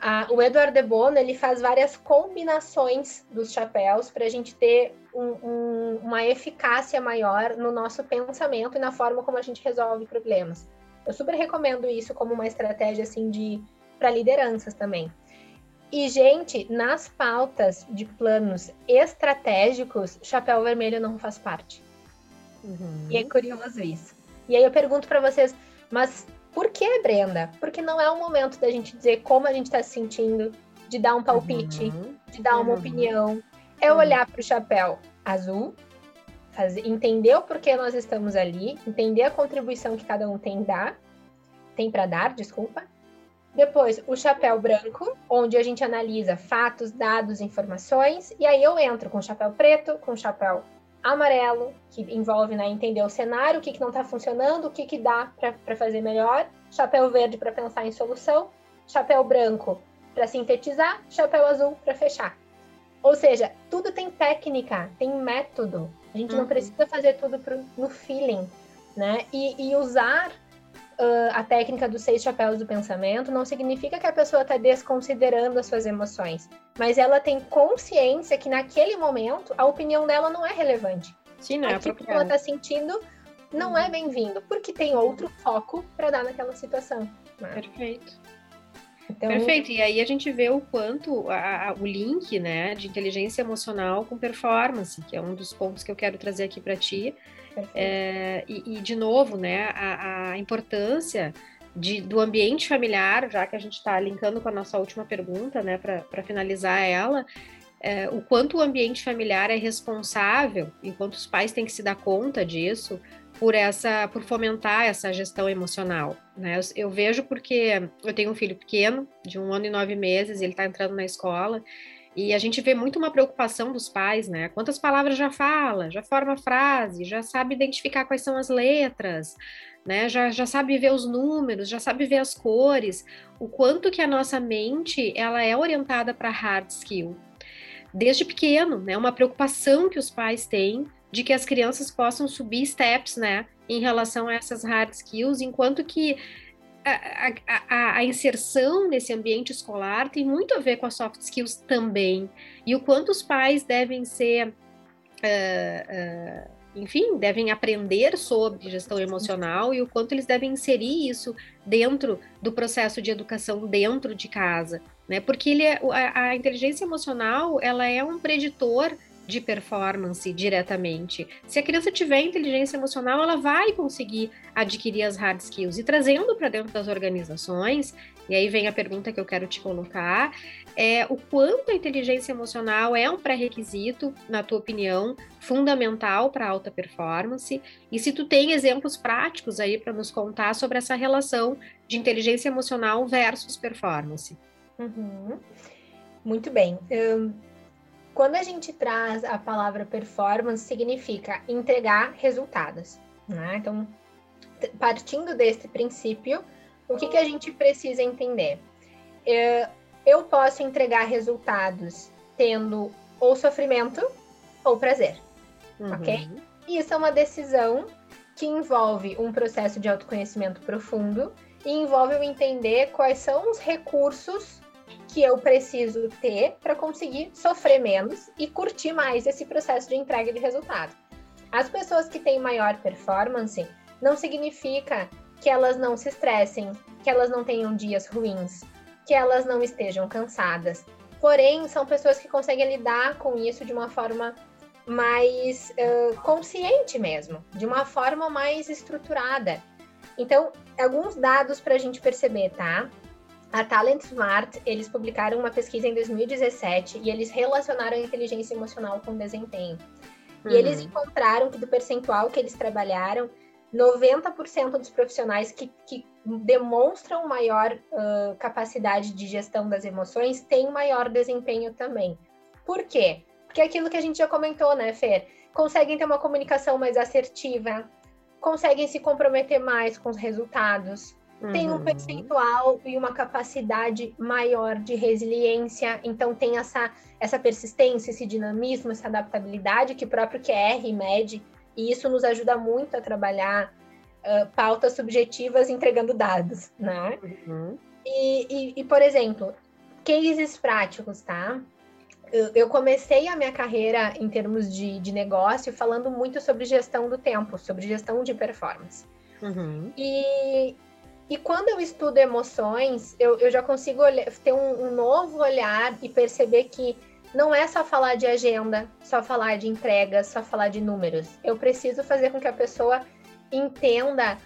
A, o Eduardo de Bono, ele faz várias combinações dos chapéus para a gente ter um, um, uma eficácia maior no nosso pensamento e na forma como a gente resolve problemas. Eu super recomendo isso como uma estratégia assim de para lideranças também. E, gente, nas pautas de planos estratégicos, chapéu vermelho não faz parte. Uhum. E é curioso isso. E aí eu pergunto para vocês, mas por que, Brenda? Porque não é o momento da gente dizer como a gente está se sentindo, de dar um palpite, uhum. de dar uma uhum. opinião. É uhum. olhar para o chapéu azul, fazer, entender o porquê nós estamos ali, entender a contribuição que cada um tem dar, tem para dar, desculpa, depois, o chapéu branco, onde a gente analisa fatos, dados, informações. E aí eu entro com o chapéu preto, com o chapéu amarelo, que envolve né, entender o cenário, o que, que não está funcionando, o que, que dá para fazer melhor. Chapéu verde para pensar em solução. Chapéu branco para sintetizar. Chapéu azul para fechar. Ou seja, tudo tem técnica, tem método. A gente uhum. não precisa fazer tudo pro, no feeling, né? E, e usar uh, a técnica dos seis chapéus do pensamento não significa que a pessoa está desconsiderando as suas emoções, mas ela tem consciência que naquele momento a opinião dela não é relevante. Sim, não é Aquilo que ela está sentindo não é bem-vindo, porque tem outro foco para dar naquela situação. Né? Perfeito. Então... Perfeito. E aí a gente vê o quanto a, a, o link, né, de inteligência emocional com performance, que é um dos pontos que eu quero trazer aqui para ti. É, e, e, de novo, né, a, a importância de, do ambiente familiar, já que a gente está linkando com a nossa última pergunta, né, para finalizar ela, é, o quanto o ambiente familiar é responsável, enquanto os pais têm que se dar conta disso, por essa, por fomentar essa gestão emocional, né? Eu, eu, vejo porque eu tenho um filho pequeno, de um ano e nove meses, ele está entrando na escola, e a gente vê muito uma preocupação dos pais, né? Quantas palavras já fala, já forma frase, já sabe identificar quais são as letras, né? Já, já sabe ver os números, já sabe ver as cores, o quanto que a nossa mente ela é orientada para hard skill, desde pequeno, né? Uma preocupação que os pais têm de que as crianças possam subir steps, né, em relação a essas hard skills, enquanto que a, a, a, inserção nesse ambiente escolar tem muito a ver com as soft skills também, e o quanto os pais devem ser, uh, uh, enfim, devem aprender sobre gestão emocional e o quanto eles devem inserir isso dentro do processo de educação dentro de casa, né? Porque ele é, a, a inteligência emocional ela é um preditor de performance diretamente. Se a criança tiver inteligência emocional, ela vai conseguir adquirir as hard skills e trazendo para dentro das organizações. E aí vem a pergunta que eu quero te colocar: é o quanto a inteligência emocional é um pré-requisito, na tua opinião, fundamental para alta performance? E se tu tem exemplos práticos aí para nos contar sobre essa relação de inteligência emocional versus performance? Uhum. Muito bem. Quando a gente traz a palavra performance, significa entregar resultados. Né? Então, partindo desse princípio, o que, que a gente precisa entender? É, eu posso entregar resultados tendo ou sofrimento ou prazer, uhum. ok? E isso é uma decisão que envolve um processo de autoconhecimento profundo e envolve eu entender quais são os recursos que eu preciso ter para conseguir sofrer menos e curtir mais esse processo de entrega de resultado. As pessoas que têm maior performance não significa que elas não se estressem, que elas não tenham dias ruins, que elas não estejam cansadas. Porém, são pessoas que conseguem lidar com isso de uma forma mais uh, consciente mesmo, de uma forma mais estruturada. Então, alguns dados para a gente perceber, tá? A Talent Smart, eles publicaram uma pesquisa em 2017 e eles relacionaram a inteligência emocional com desempenho. Uhum. E eles encontraram que do percentual que eles trabalharam, 90% dos profissionais que, que demonstram maior uh, capacidade de gestão das emoções têm maior desempenho também. Por quê? Porque é aquilo que a gente já comentou, né, Fer? Conseguem ter uma comunicação mais assertiva, conseguem se comprometer mais com os resultados, uhum. tem um uhum. percentual e uma capacidade maior de resiliência, então tem essa, essa persistência, esse dinamismo, essa adaptabilidade que o próprio QR mede, e isso nos ajuda muito a trabalhar uh, pautas subjetivas entregando dados, né? Uhum. E, e, e, por exemplo, cases práticos, tá? eu comecei a minha carreira em termos de, de negócio falando muito sobre gestão do tempo, sobre gestão de performance. Uhum. E, e quando eu estudo emoções, eu, eu já consigo olhar, ter um, um, novo olhar e perceber que não é só falar de agenda, só falar de entregas, só falar de números. Eu preciso fazer com que a pessoa entenda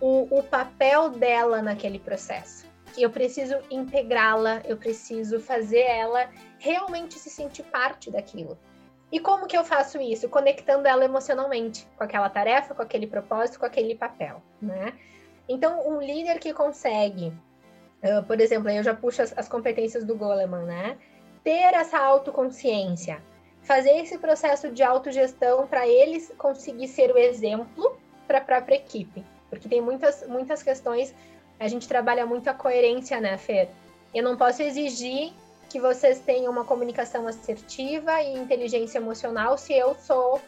o, o papel dela naquele processo. Eu preciso integrá-la, eu preciso fazer ela realmente se sentir parte daquilo. E como que eu faço isso? Conectando ela emocionalmente com aquela tarefa, com aquele propósito, com aquele papel, né? Então, um líder que consegue, uh, por exemplo, eu já puxo as, as competências do Goleman, né? Ter essa autoconsciência, fazer esse processo de autogestão para eles conseguir ser o exemplo para a própria equipe. Porque tem muitas, muitas questões, a gente trabalha muito a coerência, né, Fer? Eu não posso exigir que vocês tenham uma comunicação assertiva e inteligência emocional se eu sou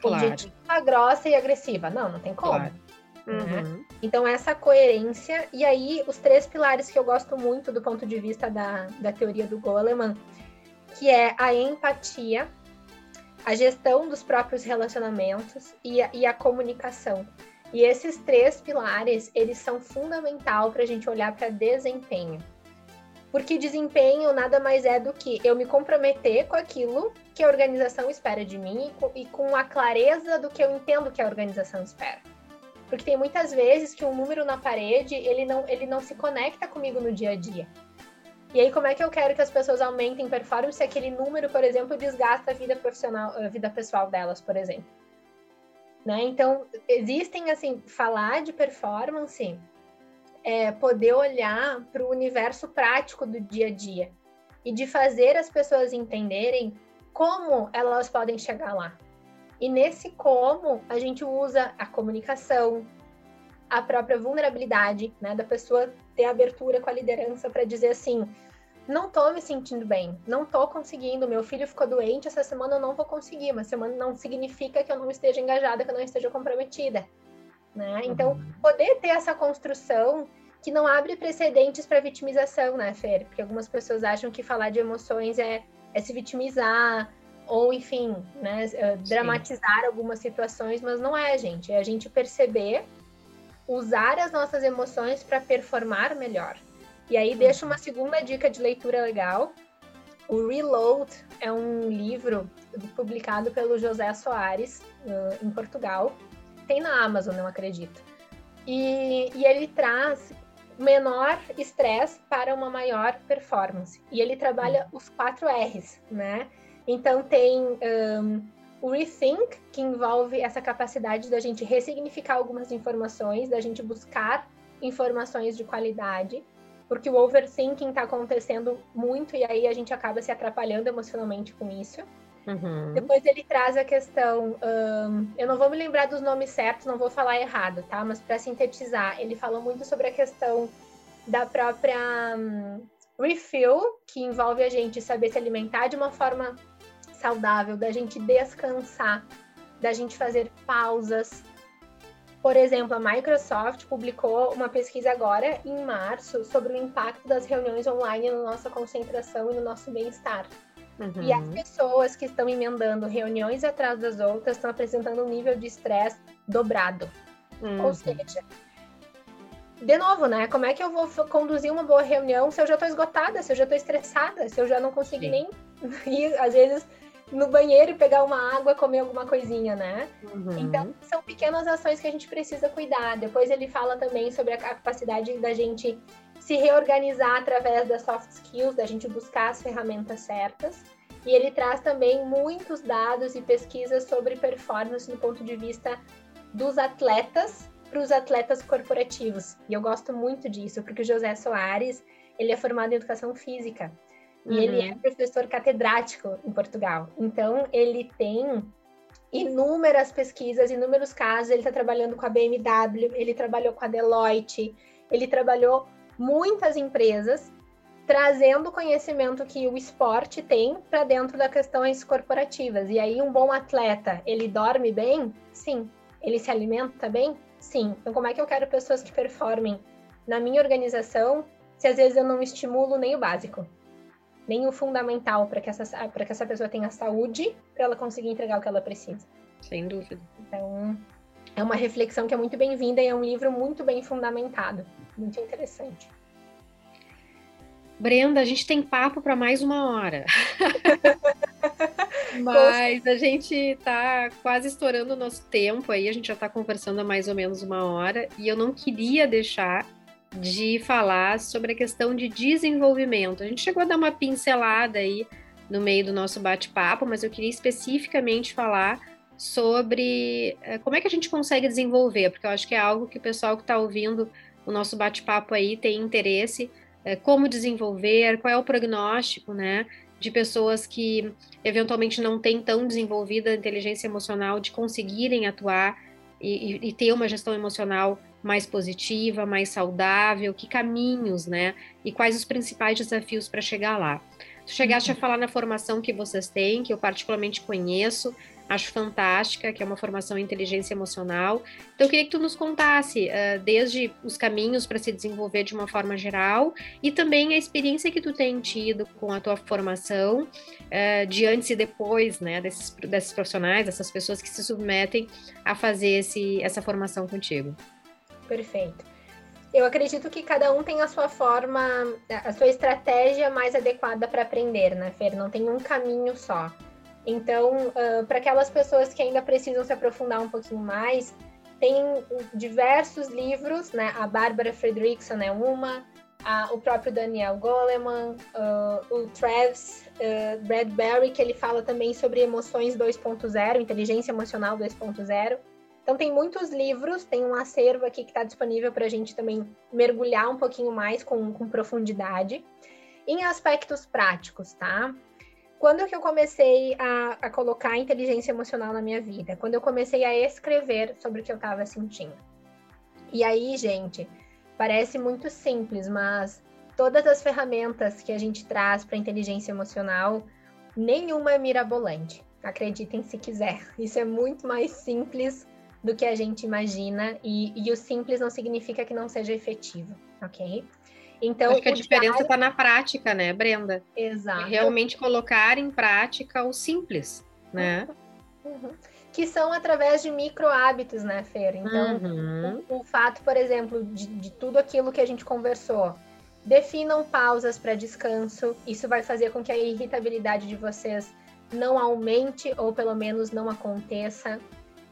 claro. objetiva, grossa e agressiva. Não, não tem como. Claro. Né? Uhum. Então, essa coerência, e aí os três pilares que eu gosto muito do ponto de vista da, da teoria do Goleman, que é a empatia, a gestão dos próprios relacionamentos e a, e a comunicação. E esses três pilares, eles são fundamental para a gente olhar para desempenho. Porque desempenho nada mais é do que eu me comprometer com aquilo que a organização espera de mim e com, e com a clareza do que eu entendo que a organização espera. Porque tem muitas vezes que um número na parede, ele não, ele não se conecta comigo no dia a dia. E aí, como é que eu quero que as pessoas aumentem performance se aquele número, por exemplo, desgasta a vida profissional, a vida pessoal delas, por exemplo? Né? Então, existem, assim, falar de performance é poder olhar para o universo prático do dia a dia e de fazer as pessoas entenderem como elas podem chegar lá. E nesse como, a gente usa a comunicação, a própria vulnerabilidade, né, da pessoa ter abertura com a liderança para dizer assim: não tô me sentindo bem, não tô conseguindo, meu filho ficou doente, essa semana eu não vou conseguir, mas semana não significa que eu não esteja engajada, que eu não esteja comprometida. Né? Então, uhum. poder ter essa construção que não abre precedentes para vitimização, né, Fer? Porque algumas pessoas acham que falar de emoções é, é se vitimizar, ou enfim, né, eh, dramatizar algumas situações, mas não é, gente. É a gente perceber, usar as nossas emoções para performar melhor. E aí deixo uma segunda dica de leitura legal. O Reload é um livro publicado pelo José Soares, uh, em Portugal. Tem na Amazon, não acredito. E, e ele traz menor estresse para uma maior performance. E ele trabalha os quatro R's, né? Então tem um, o rethink, que envolve essa capacidade da gente ressignificar algumas informações, da gente buscar informações de qualidade porque o overthinking está acontecendo muito e aí a gente acaba se atrapalhando emocionalmente com isso. Uhum. Depois ele traz a questão, um, eu não vou me lembrar dos nomes certos, não vou falar errado, tá? Mas para sintetizar, ele falou muito sobre a questão da própria um, refill, que envolve a gente saber se alimentar de uma forma saudável, da gente descansar, da gente fazer pausas, por exemplo, a Microsoft publicou uma pesquisa agora, em março, sobre o impacto das reuniões online na nossa concentração e no nosso bem-estar. Uhum. E as pessoas que estão emendando reuniões atrás das outras estão apresentando um nível de estresse dobrado. Uhum. Ou seja, de novo, né? Como é que eu vou conduzir uma boa reunião se eu já estou esgotada, se eu já estou estressada, se eu já não consigo Sim. nem *laughs* ir, às vezes, no banheiro pegar uma água, comer alguma coisinha, né? Uhum. Então, são pequenas ações que a gente precisa cuidar. Depois ele fala também sobre a capacidade da gente se reorganizar através das soft skills, da gente buscar as ferramentas certas. E ele traz também muitos dados e pesquisas sobre performance no ponto de vista dos atletas para os atletas corporativos. E eu gosto muito disso, porque o José Soares, ele é formado em educação física. E uhum. ele é professor catedrático em Portugal. Então, ele tem inúmeras pesquisas, inúmeros casos. Ele está trabalhando com a BMW, ele trabalhou com a Deloitte, ele trabalhou muitas empresas, trazendo o conhecimento que o esporte tem para dentro das questões corporativas. E aí, um bom atleta, ele dorme bem? Sim. Ele se alimenta bem? Sim. Então, como é que eu quero pessoas que performem na minha organização se às vezes eu não estimulo nem o básico? Nem o fundamental para que, essa, que essa pessoa tenha saúde para ela conseguir entregar o que ela precisa. Sem dúvida. Então, é uma reflexão que é muito bem-vinda e é um livro muito bem fundamentado, muito interessante. Brenda, a gente tem papo para mais uma hora. *laughs* Mas a gente está quase estourando o nosso tempo aí, a gente já está conversando há mais ou menos uma hora, e eu não queria deixar de falar sobre a questão de desenvolvimento. A gente chegou a dar uma pincelada aí no meio do nosso bate-papo, mas eu queria especificamente falar sobre é, como é que a gente consegue desenvolver, porque eu acho que é algo que o pessoal que está ouvindo o nosso bate-papo aí tem interesse, é, como desenvolver, qual é o prognóstico, né, de pessoas que eventualmente não têm tão desenvolvida a inteligência emocional de conseguirem atuar e, e ter uma gestão emocional mais positiva, mais saudável, que caminhos, né? E quais os principais desafios para chegar lá. Tu chegaste a falar na formação que vocês têm, que eu particularmente conheço, acho fantástica, que é uma formação em inteligência emocional. Então, eu queria que tu nos contasse uh, desde os caminhos para se desenvolver de uma forma geral e também a experiência que tu tem tido com a tua formação, uh, de antes e depois, né, desses, desses profissionais, dessas pessoas que se submetem a fazer esse, essa formação contigo. Perfeito. eu acredito que cada um tem a sua forma, a sua estratégia mais adequada para aprender, né, Fer? Não tem um caminho só. Então, uh, para aquelas pessoas que ainda precisam se aprofundar um pouquinho mais, tem diversos livros, né? A Bárbara Fredrickson é uma, a, o próprio Daniel Goleman, uh, o Travis uh, Bradbury, que ele fala também sobre emoções 2.0, inteligência emocional 2.0. Então tem muitos livros, tem um acervo aqui que está disponível para a gente também mergulhar um pouquinho mais com, com profundidade. Em aspectos práticos, tá? Quando que eu comecei a, a colocar inteligência emocional na minha vida? Quando eu comecei a escrever sobre o que eu estava sentindo. E aí, gente, Parece muito simples, mas todas as ferramentas que a gente traz para inteligência emocional, nenhuma é mirabolante. Acreditem se quiser. Isso é muito mais simples do que a gente imagina e, e o simples não significa que não seja efetivo, ok? Então, Acho que a diferença está diário... na prática, né, Brenda? Exato. Realmente colocar em prática o simples, né? Uhum. Uhum que são através de micro hábitos, né, Fer? Então, uhum. o, o, fato, por exemplo, de, de tudo aquilo que a gente conversou, definam pausas para descanso. Isso vai fazer com que a irritabilidade de vocês não aumente ou pelo menos não aconteça.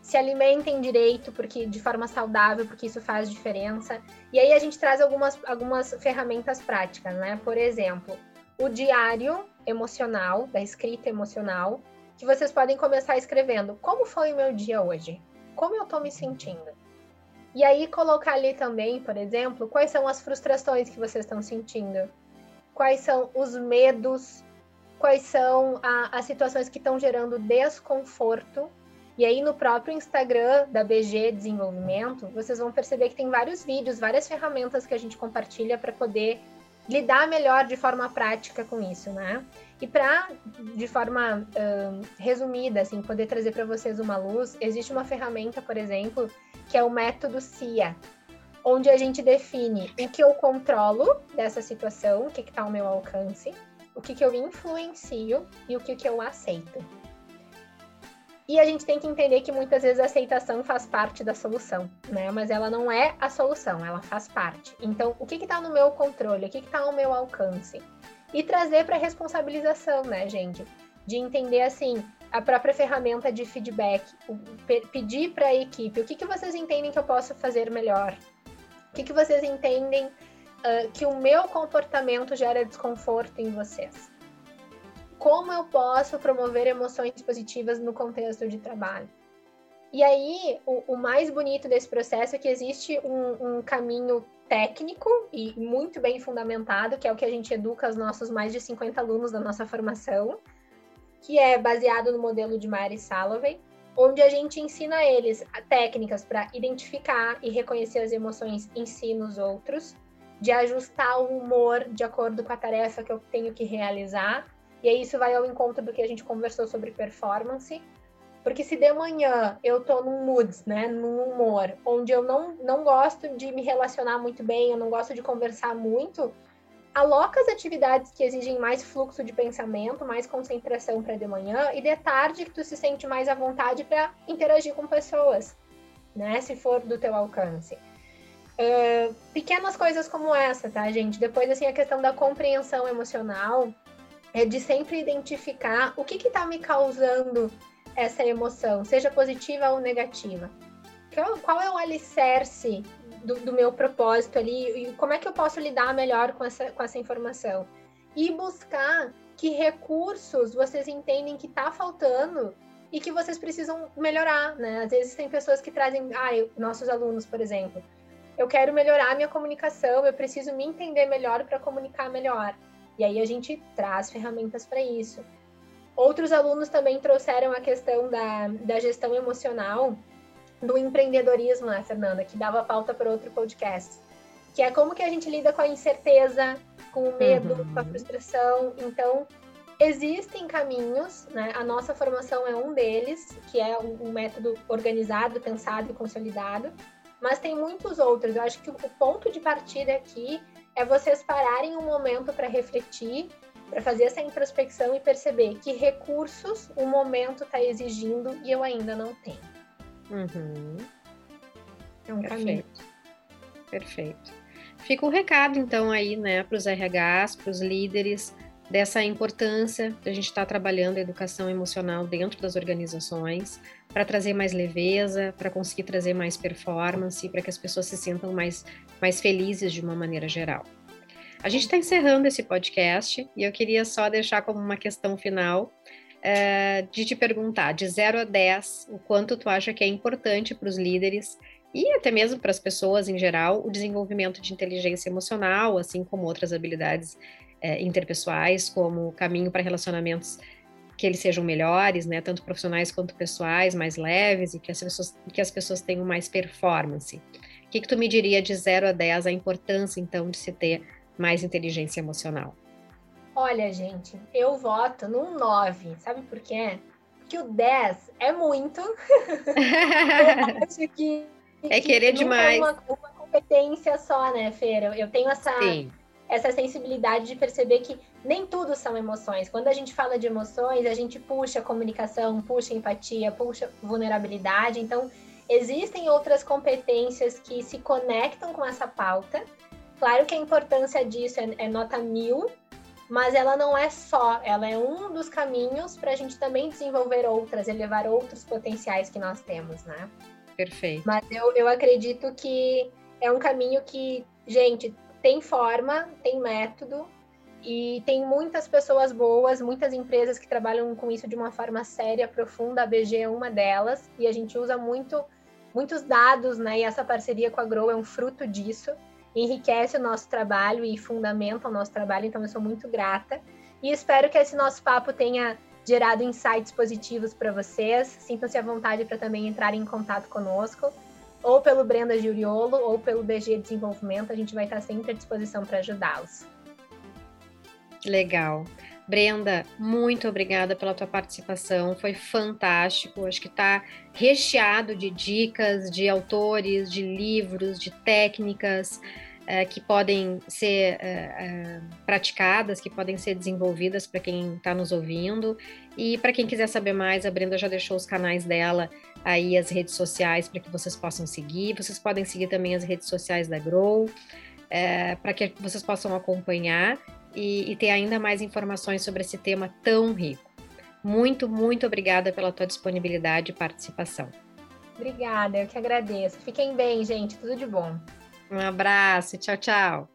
Se alimentem direito, porque de forma saudável, porque isso faz diferença. E aí a gente traz algumas, algumas ferramentas práticas, né? Por exemplo, o diário emocional, da escrita emocional, que vocês podem começar escrevendo como foi o meu dia hoje, como eu estou me sentindo. E aí colocar ali também, por exemplo, quais são as frustrações que vocês estão sentindo, quais são os medos, quais são a, as situações que estão gerando desconforto. E aí no próprio Instagram da BG Desenvolvimento, vocês vão perceber que tem vários vídeos, várias ferramentas que a gente compartilha para poder lidar melhor de forma prática com isso, né? E para, de forma uh, resumida, assim, poder trazer para vocês uma luz, existe uma ferramenta, por exemplo, que é o método CIA, onde a gente define o que eu controlo dessa situação, o que está ao meu alcance, o que, que eu influencio e o que, que eu aceito. E a gente tem que entender que muitas vezes a aceitação faz parte da solução, né? Mas ela não é a solução, ela faz parte. Então, o que está no meu controle? O que está ao meu alcance? E trazer para responsabilização, né, gente? De entender assim, a própria ferramenta de feedback, pedir para a equipe o que, que vocês entendem que eu posso fazer melhor, o que, que vocês entendem uh, que o meu comportamento gera desconforto em vocês como eu posso promover emoções positivas no contexto de trabalho. E aí, o, o mais bonito desse processo é que existe um, um, caminho técnico e muito bem fundamentado, que é o que a gente educa os nossos mais de 50 alunos da nossa formação, que é baseado no modelo de Mary Salovey, onde a gente ensina eles técnicas para identificar e reconhecer as emoções em si nos outros, de ajustar o humor de acordo com a tarefa que eu tenho que realizar, e aí isso vai ao encontro do que a gente conversou sobre performance. Porque se de manhã eu tô num mood, né, num humor, onde eu não, não gosto de me relacionar muito bem, eu não gosto de conversar muito, aloca as atividades que exigem mais fluxo de pensamento, mais concentração para de manhã e de tarde que tu se sente mais à vontade para interagir com pessoas, né, se for do teu alcance. Uh, pequenas coisas como essa, tá, gente? Depois, assim, a questão da compreensão emocional, é de sempre identificar o que está me causando essa emoção, seja positiva ou negativa. Qual, é o alicerce do, do, meu propósito ali e como é que eu posso lidar melhor com essa, com essa informação? E buscar que recursos vocês entendem que está faltando e que vocês precisam melhorar, né? Às vezes tem pessoas que trazem, ah, eu, nossos alunos, por exemplo, eu quero melhorar minha comunicação, eu preciso me entender melhor para comunicar melhor. E aí a gente traz ferramentas para isso. Outros alunos também trouxeram a questão da, da gestão emocional do empreendedorismo, né, Fernanda, que dava pauta para outro podcast. Que é como que a gente lida com a incerteza, com o medo, uhum. com a frustração. Então, existem caminhos, né? A nossa formação é um deles, que é um, um método organizado, pensado e consolidado. Mas tem muitos outros. Eu acho que o ponto de partida aqui é vocês pararem um momento para refletir, para fazer essa introspecção e perceber que recursos o momento está exigindo e eu ainda não tenho. Uhum. É um Perfeito. caminho. Perfeito. fica o recado, então, aí, né, para os RHs, para os líderes, dessa importância de a gente estar tá trabalhando a educação emocional dentro das organizações, para trazer mais leveza, para conseguir trazer mais performance, para que as pessoas se sintam mais, mais felizes de uma maneira geral. A gente está encerrando esse podcast e eu queria só deixar como uma questão final é, de te perguntar, de 0 a 10, o quanto tu acha que é importante para os líderes e até mesmo para as pessoas em geral, o desenvolvimento de inteligência emocional, assim como outras habilidades é, interpessoais, como caminho para relacionamentos que eles sejam melhores, né, tanto profissionais quanto pessoais, mais leves e que as pessoas, que as pessoas tenham mais performance. O que, que tu me diria de 0 a 10 a importância, então, de se ter mais inteligência emocional? Olha, gente, eu voto num 9. Sabe por quê? Porque o 10 é muito. *laughs* eu acho que é querer é demais. É uma, uma, competência só, né, Feira? Eu tenho essa, essa sensibilidade de perceber que nem tudo são emoções. Quando a gente fala de emoções, a gente puxa comunicação, puxa empatia, puxa vulnerabilidade. Então, existem outras competências que se conectam com essa pauta. Claro que a importância disso é, é nota mil, mas ela não é só, ela é um dos caminhos para a gente também desenvolver outras, elevar outros potenciais que nós temos, né? Perfeito. Mas eu, eu acredito que é um caminho que, gente, tem forma, tem método e tem muitas pessoas boas, muitas empresas que trabalham com isso de uma forma séria, profunda. A BG é uma delas e a gente usa muito muitos dados, né? E essa parceria com a Grow é um fruto disso. Enriquece o nosso trabalho e fundamenta o nosso trabalho, então eu sou muito grata. E espero que esse nosso papo tenha gerado insights positivos para vocês. Sintam-se à vontade para também entrar em contato conosco, ou pelo Brenda Giuriolo, ou pelo BG Desenvolvimento. A gente vai estar sempre à disposição para ajudá-los. Legal. Brenda, muito obrigada pela tua participação, foi fantástico. Acho que está recheado de dicas, de autores, de livros, de técnicas é, que podem ser é, é, praticadas, que podem ser desenvolvidas para quem está nos ouvindo. E para quem quiser saber mais, a Brenda já deixou os canais dela aí, as redes sociais, para que vocês possam seguir. Vocês podem seguir também as redes sociais da Grow, é, para que vocês possam acompanhar e, e ter ainda mais informações sobre esse tema tão rico. Muito, muito obrigada pela tua disponibilidade e participação. Obrigada, eu que agradeço. Fiquem bem, gente. Tudo de bom. Um abraço, tchau, tchau.